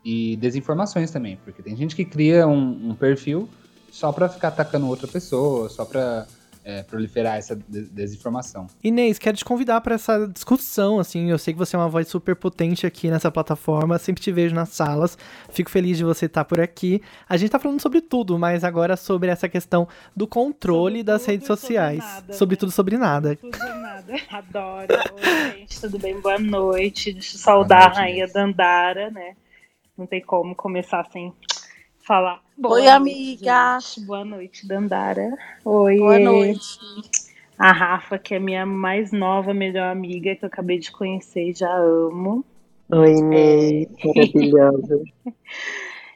e desinformações também, porque tem gente que cria um, um perfil só para ficar atacando outra pessoa, só para proliferar essa de- desinformação. Inês, quero te convidar para essa discussão, assim, eu sei que você é uma voz super potente aqui nessa plataforma, sempre te vejo nas salas, fico feliz de você estar por aqui. A gente tá falando sobre tudo, mas agora sobre essa questão do controle Sobre das redes e sobre sociais. nada, sobre né? tudo, sobre nada. Tudo ou nada. Adoro. Oi, gente, tudo bem? Boa noite. Deixa eu saudar noite, a rainha Inês. Dandara, né? Não tem como começar sem falar. Boa Oi, noite, amiga. gente. Boa noite, Dandara. Oi. Boa noite. A Rafa, que é minha mais nova, melhor amiga, que eu acabei de conhecer e já amo. Oi, Inês, maravilhosa.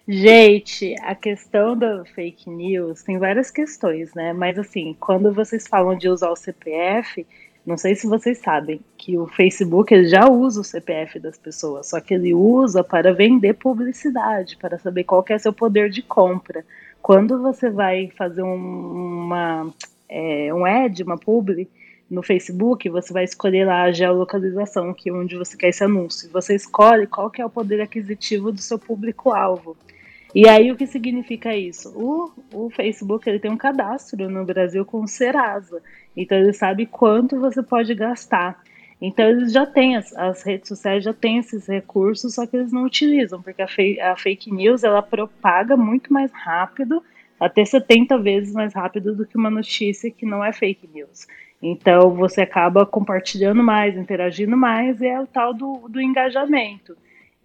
Gente, a questão da fake news tem várias questões, né? Mas assim, quando vocês falam de usar o CPF, não sei se vocês sabem que o Facebook já usa o CPF das pessoas, só que ele usa para vender publicidade, para saber qual é seu poder de compra. Quando você vai fazer um, uma, é, um ad, uma publi, no Facebook, você vai escolher lá a geolocalização, que é onde você quer esse anúncio. Você escolhe qual que é o poder aquisitivo do seu público-alvo. E aí o que significa isso? O, o Facebook ele tem um cadastro no Brasil com o Serasa. Então ele sabe quanto você pode gastar. Então eles já têm, as, as redes sociais já têm esses recursos, só que eles não utilizam, porque a, fei- a fake news ela propaga muito mais rápido, até 70 vezes mais rápido do que uma notícia que não é fake news. Então você acaba compartilhando mais, interagindo mais, e é o tal do, do engajamento.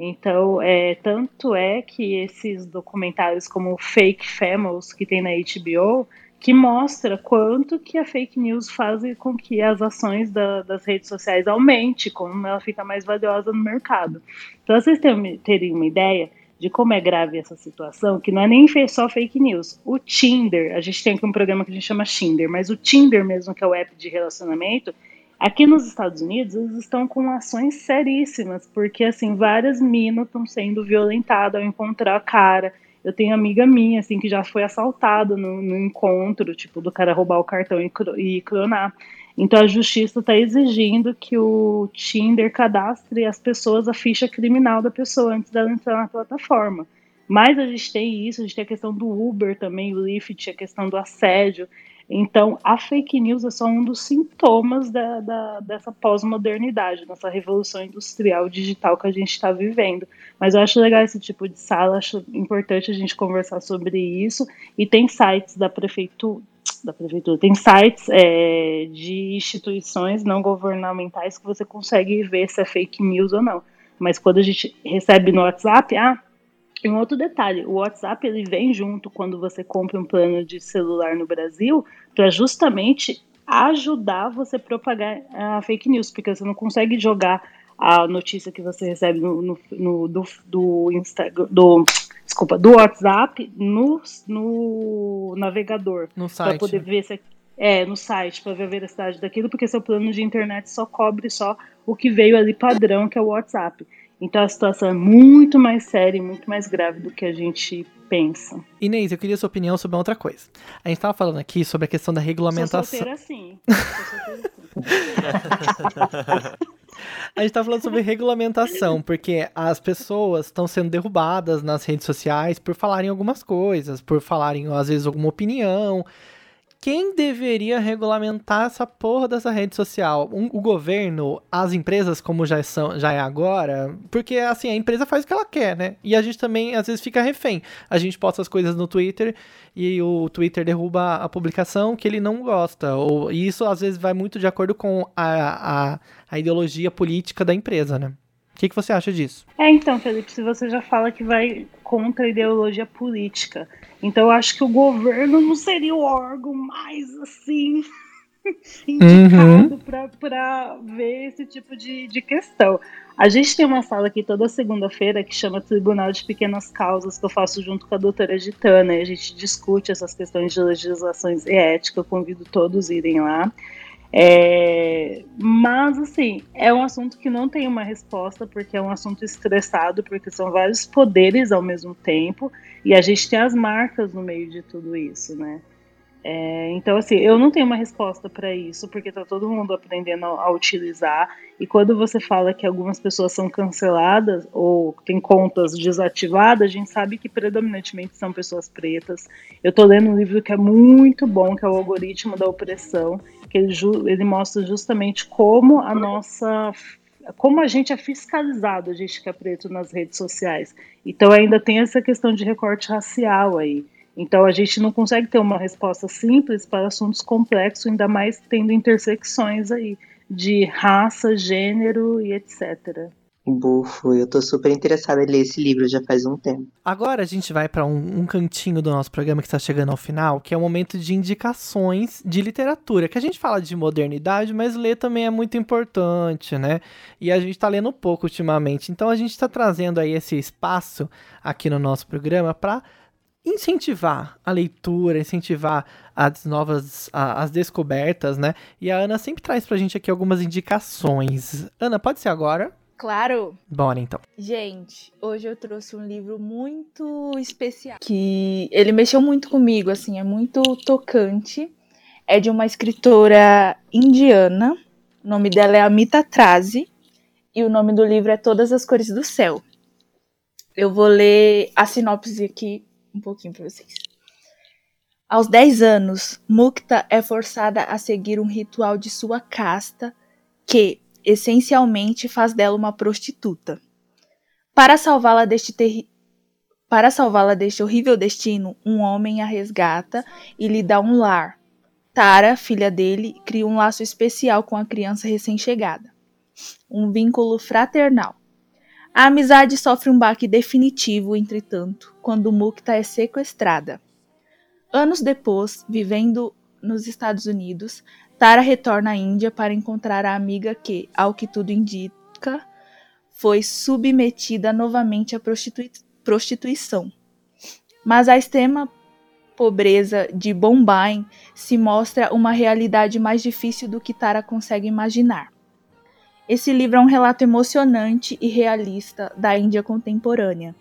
Então, é, tanto é que esses documentários como Fake Famous, que tem na HBO, que mostra quanto que a fake news faz com que as ações da- das redes sociais aumente, como ela fica mais valiosa no mercado. Então, vocês terem, uma ideia de como é grave essa situação, que não é nem só fake news. O Tinder, a gente tem aqui um programa que a gente chama Tinder, mas o Tinder mesmo, que é o app de relacionamento, Aqui nos Estados Unidos, eles estão com ações seríssimas, porque assim, várias minas estão sendo violentadas ao encontrar a cara. Eu tenho amiga minha, assim, que já foi assaltada no, no encontro, tipo, do cara roubar o cartão e, e clonar. Então a justiça está exigindo que o Tinder cadastre as pessoas a ficha criminal da pessoa antes dela entrar na plataforma. Mas a gente tem isso, a gente tem a questão do Uber também, o Lyft, a questão do assédio. Então, a fake news é só um dos sintomas da, da- dessa pós-modernidade, dessa revolução industrial digital que a gente está vivendo. Mas eu acho legal esse tipo de sala, acho importante a gente conversar sobre isso. E tem sites da prefeitura, da prefeitura, tem sites é, de instituições não governamentais que você consegue ver se é fake news ou não. Mas quando a gente recebe no WhatsApp, ah, E um outro detalhe, o WhatsApp ele vem junto quando você compra um plano de celular no Brasil para justamente ajudar você a propagar a fake news, porque você não consegue jogar a notícia que você recebe no, no, no do, do Instagram, do desculpa, do WhatsApp no, no navegador No para poder ver se é no site para ver a veracidade daquilo, porque seu plano de internet só cobre só o que veio ali padrão, que é o WhatsApp. Então a situação é muito mais séria e muito mais grave do que a gente pensa. Inês, eu queria sua opinião sobre uma outra coisa. A gente tava falando aqui sobre a questão da Sou regulamentação. solteira sim. Sou solteira sim. A gente tá falando sobre regulamentação, porque as pessoas estão sendo derrubadas nas redes sociais por falarem algumas coisas, por falarem, às vezes, alguma opinião. Quem deveria regulamentar essa porra dessa rede social? Um- o governo, as empresas, como já, são, já é agora? Porque, assim, a empresa faz o que ela quer, né? E a gente também, às vezes, fica refém. A gente posta as coisas no Twitter e o Twitter derruba a publicação que ele não gosta. Ou, e isso, às vezes, vai muito de acordo com a, a, a ideologia política da empresa, né? O que, que você acha disso? É, então, Felipe, se você já fala que vai contra a ideologia política, então eu acho que o governo não seria o órgão mais assim indicado para ver esse tipo de, de questão. A gente tem uma sala aqui toda segunda-feira que chama Tribunal de Pequenas Causas, que eu faço junto com a doutora Gitana, e a gente discute essas questões de legislações e ética. Eu convido todos a irem lá. É, mas, assim, é um assunto que não tem uma resposta, porque é um assunto estressado, porque são vários poderes ao mesmo tempo, e a gente tem as marcas no meio de tudo isso, né? É, então, assim, eu não tenho uma resposta para isso, porque tá todo mundo aprendendo a, a utilizar, e quando você fala que algumas pessoas são canceladas ou tem contas desativadas, a gente sabe que predominantemente são pessoas pretas. Eu tô lendo um livro que é muito bom, que é o Algoritmo da Opressão, que ele, ele mostra justamente como a nossa como a gente é fiscalizado, a gente que é preto nas redes sociais. Então ainda tem essa questão de recorte racial aí. Então a gente não consegue ter uma resposta simples para assuntos complexos, ainda mais tendo intersecções aí de raça, gênero e etc. Bufo, eu tô super interessada em ler esse livro já faz um tempo. Agora a gente vai para um, um cantinho do nosso programa que está chegando ao final, que é o momento de indicações de literatura. Que a gente fala de modernidade, mas ler também é muito importante, né? E a gente está lendo pouco ultimamente. Então a gente está trazendo aí esse espaço aqui no nosso programa para incentivar a leitura, incentivar as novas, a- as descobertas, né? E a Ana sempre traz pra gente aqui algumas indicações. Ana, pode ser agora? Claro! Bora então. Gente, hoje eu trouxe um livro muito especial. Que ele mexeu muito comigo, assim, é muito tocante. É de uma escritora indiana. O nome dela é Amita Trazi. E o nome do livro é Todas as Cores do Céu. Eu vou ler a sinopse aqui um pouquinho pra vocês. Aos 10 anos, Mukta é forçada a seguir um ritual de sua casta que, essencialmente, faz dela uma prostituta. Para salvá-la deste terri... Para salvá-la deste horrível destino, um homem a resgata e lhe dá um lar. Tara, filha dele, cria um laço especial com a criança recém-chegada. Um vínculo fraternal. A amizade sofre um baque definitivo, entretanto, quando Mukta é sequestrada. Anos depois, vivendo nos Estados Unidos, Tara retorna à Índia para encontrar a amiga que, ao que tudo indica, foi submetida novamente à prostitui- prostituição. Mas a extrema pobreza de Bombay se mostra uma realidade mais difícil do que Tara consegue imaginar. Esse livro é um relato emocionante e realista da Índia contemporânea.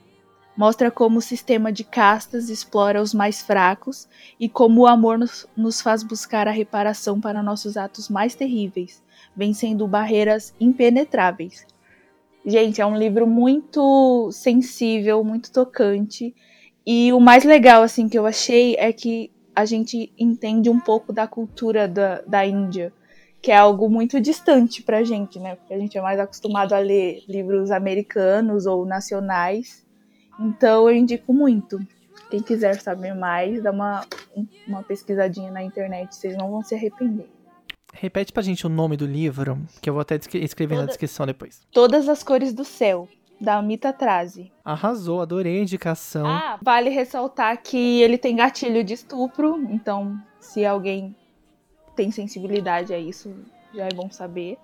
Mostra como o sistema de castas explora os mais fracos e como o amor nos, nos faz buscar a reparação para nossos atos mais terríveis, vencendo barreiras impenetráveis. Gente, é um livro muito sensível, muito tocante. E o mais legal, assim, que eu achei é que a gente entende um pouco da cultura da, da Índia, que é algo muito distante pra gente, né? Porque a gente é mais acostumado a ler livros americanos ou nacionais. Então eu indico muito. Quem quiser saber mais, dá uma, uma pesquisadinha na internet, vocês não vão se arrepender. Repete pra gente o nome do livro, que eu vou até escrever na Toda- descrição depois. Todas as cores do céu. da Mita Trazi. Arrasou, adorei a indicação. Ah, vale ressaltar que ele tem gatilho de estupro, então se alguém tem sensibilidade a isso, já é bom saber.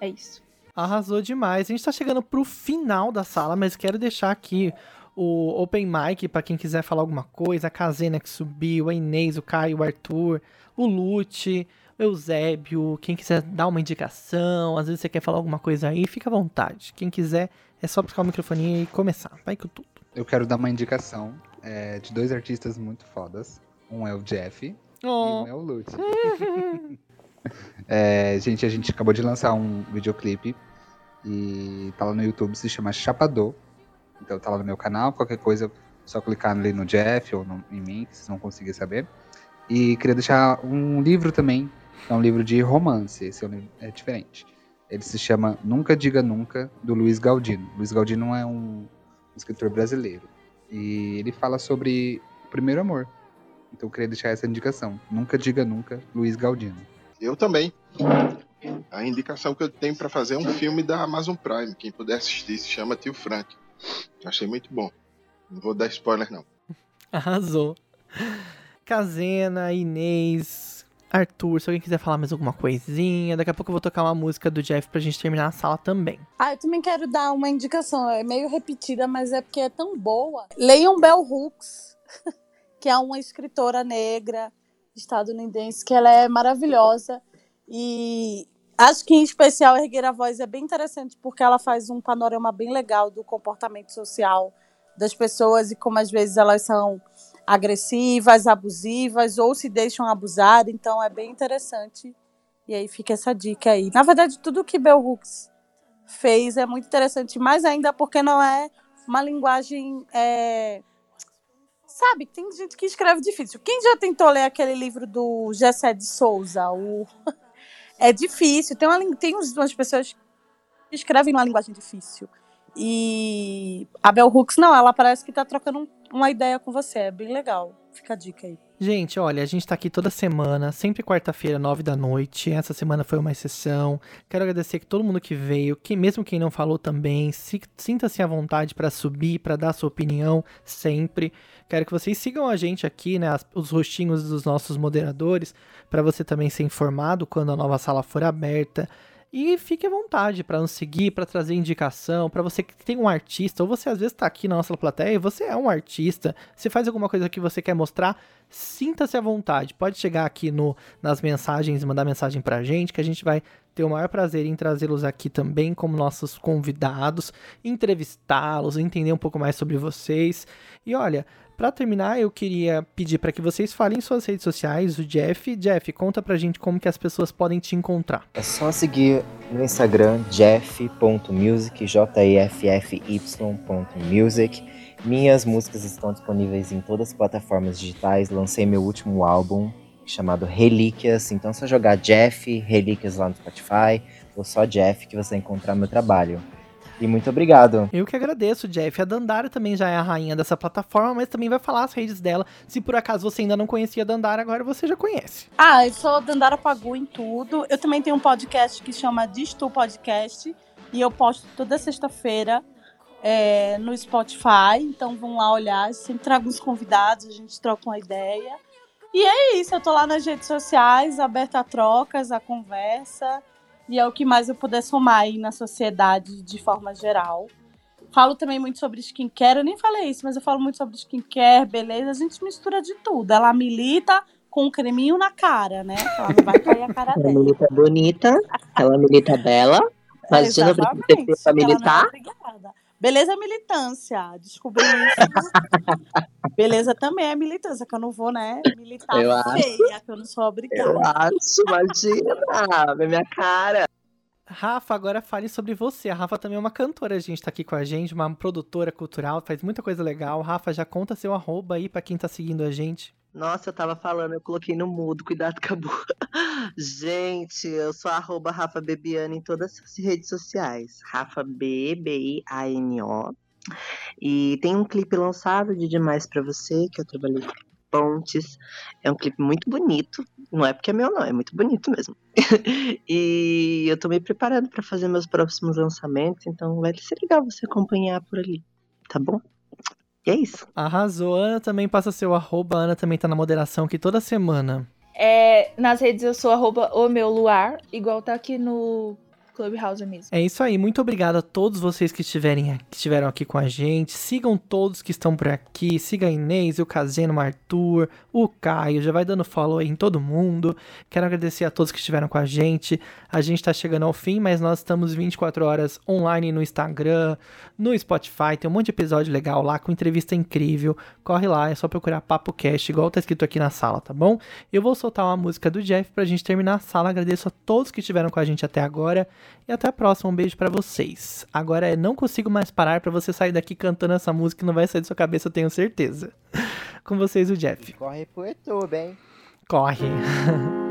É isso. Arrasou demais. A gente tá chegando pro final da sala, mas quero deixar aqui o Open Mic para quem quiser falar alguma coisa. A Kazena que subiu, a Inês, o Caio, o Arthur, o Lute, o Eusébio. Quem quiser dar uma indicação, às vezes você quer falar alguma coisa aí, fica à vontade. Quem quiser, é só buscar o microfone e começar. Vai com tudo. Eu quero dar uma indicação é, de dois artistas muito fodas. Um é o Jeff Oh. e um é o Lute. É, gente, a gente acabou de lançar um videoclipe e tá lá no YouTube, se chama Chapador. Então tá lá no meu canal, qualquer coisa, é só clicar ali no Jeff ou no- em mim, vocês vão conseguir saber. E queria deixar um livro também, é um livro de romance, esse é, um livro, é diferente. Ele se chama Nunca Diga Nunca, do Luiz Galdino. Luiz Galdino é um escritor brasileiro. E ele fala sobre o primeiro amor. Então eu queria deixar essa indicação. Nunca Diga Nunca, Luiz Galdino. Eu também. A indicação que eu tenho pra fazer é um filme da Amazon Prime. Quem puder assistir se chama Tio Frank. Achei muito bom. Não vou dar spoiler, não. Arrasou. Kazena, Inês, Arthur, se alguém quiser falar mais alguma coisinha, daqui a pouco eu vou tocar uma música do Jeff pra gente terminar a sala também. Ah, eu também quero dar uma indicação. É meio repetida, mas é porque é tão boa. Leiam Bell Hooks, que é uma escritora negra estadunidense, que ela é maravilhosa. E acho que, em especial, Erguer a Voz é bem interessante, porque ela faz um panorama bem legal do comportamento social das pessoas e como, às vezes, elas são agressivas, abusivas ou se deixam abusar. Então, é bem interessante. E aí fica essa dica aí. Na verdade, tudo que Bell Hooks fez é muito interessante, mais ainda porque não é uma linguagem. é, Sabe, tem gente que escreve difícil. Quem já tentou ler aquele livro do Gessé de Souza? O... É difícil. Tem, uma, tem umas pessoas que escrevem numa linguagem difícil. E a Bell Hooks, não, ela parece que tá trocando um- uma ideia com você. É bem legal. Fica a dica aí. Gente, olha, a gente tá aqui toda semana, sempre quarta-feira, nove da noite. Essa semana foi uma exceção. Quero agradecer que todo mundo que veio, que mesmo quem não falou também, se- sinta-se à vontade pra subir, pra dar sua opinião sempre. Quero que vocês sigam a gente aqui, né, as- os rostinhos dos nossos moderadores, pra você também ser informado quando a nova sala for aberta. E fique à vontade para nos seguir, para trazer indicação, para você que tem um artista, ou você às vezes tá aqui na nossa plateia e você é um artista, se faz alguma coisa que você quer mostrar, sinta-se à vontade. Pode chegar aqui no, nas mensagens, mandar mensagem pra gente, que a gente vai ter o maior prazer em trazê-los aqui também como nossos convidados, entrevistá-los, entender um pouco mais sobre vocês. E olha, Pra terminar, eu queria pedir para que vocês falem em suas redes sociais, o Jeff. Jeff, conta pra gente como que as pessoas podem te encontrar. É só seguir no Instagram jeff.music, J-E-F-F-Y.music. Minhas músicas estão disponíveis em todas as plataformas digitais. Lancei meu último álbum chamado Relíquias. Então é só jogar Jeff Relíquias lá no Spotify ou só Jeff que você vai encontrar meu trabalho. E muito obrigado. Eu que agradeço, Jeff. A Dandara também já é a rainha dessa plataforma, mas também vai falar as redes dela. Se por acaso você ainda não conhecia a Dandara, agora você já conhece. Ah, eu sou Dandara Pagu em tudo. Eu também tenho um podcast que chama Diz Tu Podcast. E eu posto toda sexta-feira é, no Spotify. Então vão lá olhar. Eu sempre trago uns convidados, a gente troca uma ideia. E é isso, eu tô lá nas redes sociais, aberta a trocas, a conversa. E é o que mais eu puder somar aí na sociedade de forma geral. Falo também muito sobre skincare, eu nem falei isso, mas eu falo muito sobre skincare, beleza. A gente mistura de tudo. Ela milita com um creminho na cara, né? Ela não vai cair a cara Ela dela. milita bonita, ela milita bela, mas você não precisa pra ela não é militar. obrigada. Beleza é militância. Descobri isso. Beleza também é militância, que eu não vou, né, militar Eu acho. feia, que eu não sou obrigada. Eu acho, imagina, vê minha cara. Rafa, agora fale sobre você. A Rafa também é uma cantora, a gente tá aqui com a gente, uma produtora cultural, faz muita coisa legal. Rafa, já conta seu arroba aí pra quem tá seguindo a gente. Nossa, eu tava falando, eu coloquei no mudo, cuidado, acabou. Gente, eu sou arroba Rafa Bebiano em todas as redes sociais. Rafa B, B-I-A-N-O. E tem um clipe lançado de Demais Pra Você, que eu trabalhei Pontes. É um clipe muito bonito. Não é porque é meu, não, é muito bonito mesmo. e eu tô me preparando para fazer meus próximos lançamentos, então vai ser legal você acompanhar por ali, tá bom? E é isso. Arrasou. Ana também passa seu arroba. Ana também tá na moderação aqui toda semana. É, nas redes eu sou arroba o meu luar, igual tá aqui no Clubhouse mesmo. É isso aí. Muito obrigado a todos vocês que, estiverem, que estiveram aqui com a gente. Sigam todos que estão por aqui. Siga a Inês, o Caseno, o Arthur, o Caio. Já vai dando follow aí em todo mundo. Quero agradecer a todos que estiveram com a gente. A gente tá chegando ao fim, mas nós estamos 24 horas online no Instagram, no Spotify. Tem um monte de episódio legal lá com entrevista incrível. Corre lá, é só procurar Papo Cast, igual tá escrito aqui na sala, tá bom? Eu vou soltar uma música do Jeff pra gente terminar a sala. Agradeço a todos que estiveram com a gente até agora. E até a próxima. Um beijo para vocês. Agora é Não Consigo Mais Parar para você sair daqui cantando essa música que não vai sair da sua cabeça, eu tenho certeza. com vocês, o Jeff. Corre pro YouTube, hein? Corre.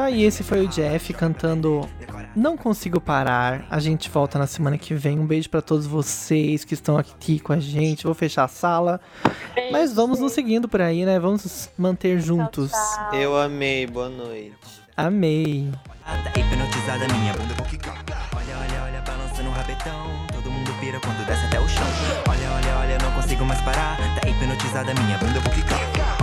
isso aí, esse foi o Jeff cantando Não Consigo Parar. A gente volta na semana que vem. Um beijo pra todos vocês que estão aqui com a gente. Vou fechar a sala. Mas vamos nos seguindo por aí, né? Vamos nos manter juntos. Eu amei, boa noite. Amei. Tá hipnotizada minha bunda, vou quicar. Olha, olha, olha, balançando o rabetão. Todo mundo pira quando desce até o chão. Olha, olha, olha, não consigo mais parar. Tá hipnotizada minha bunda, vou quicar.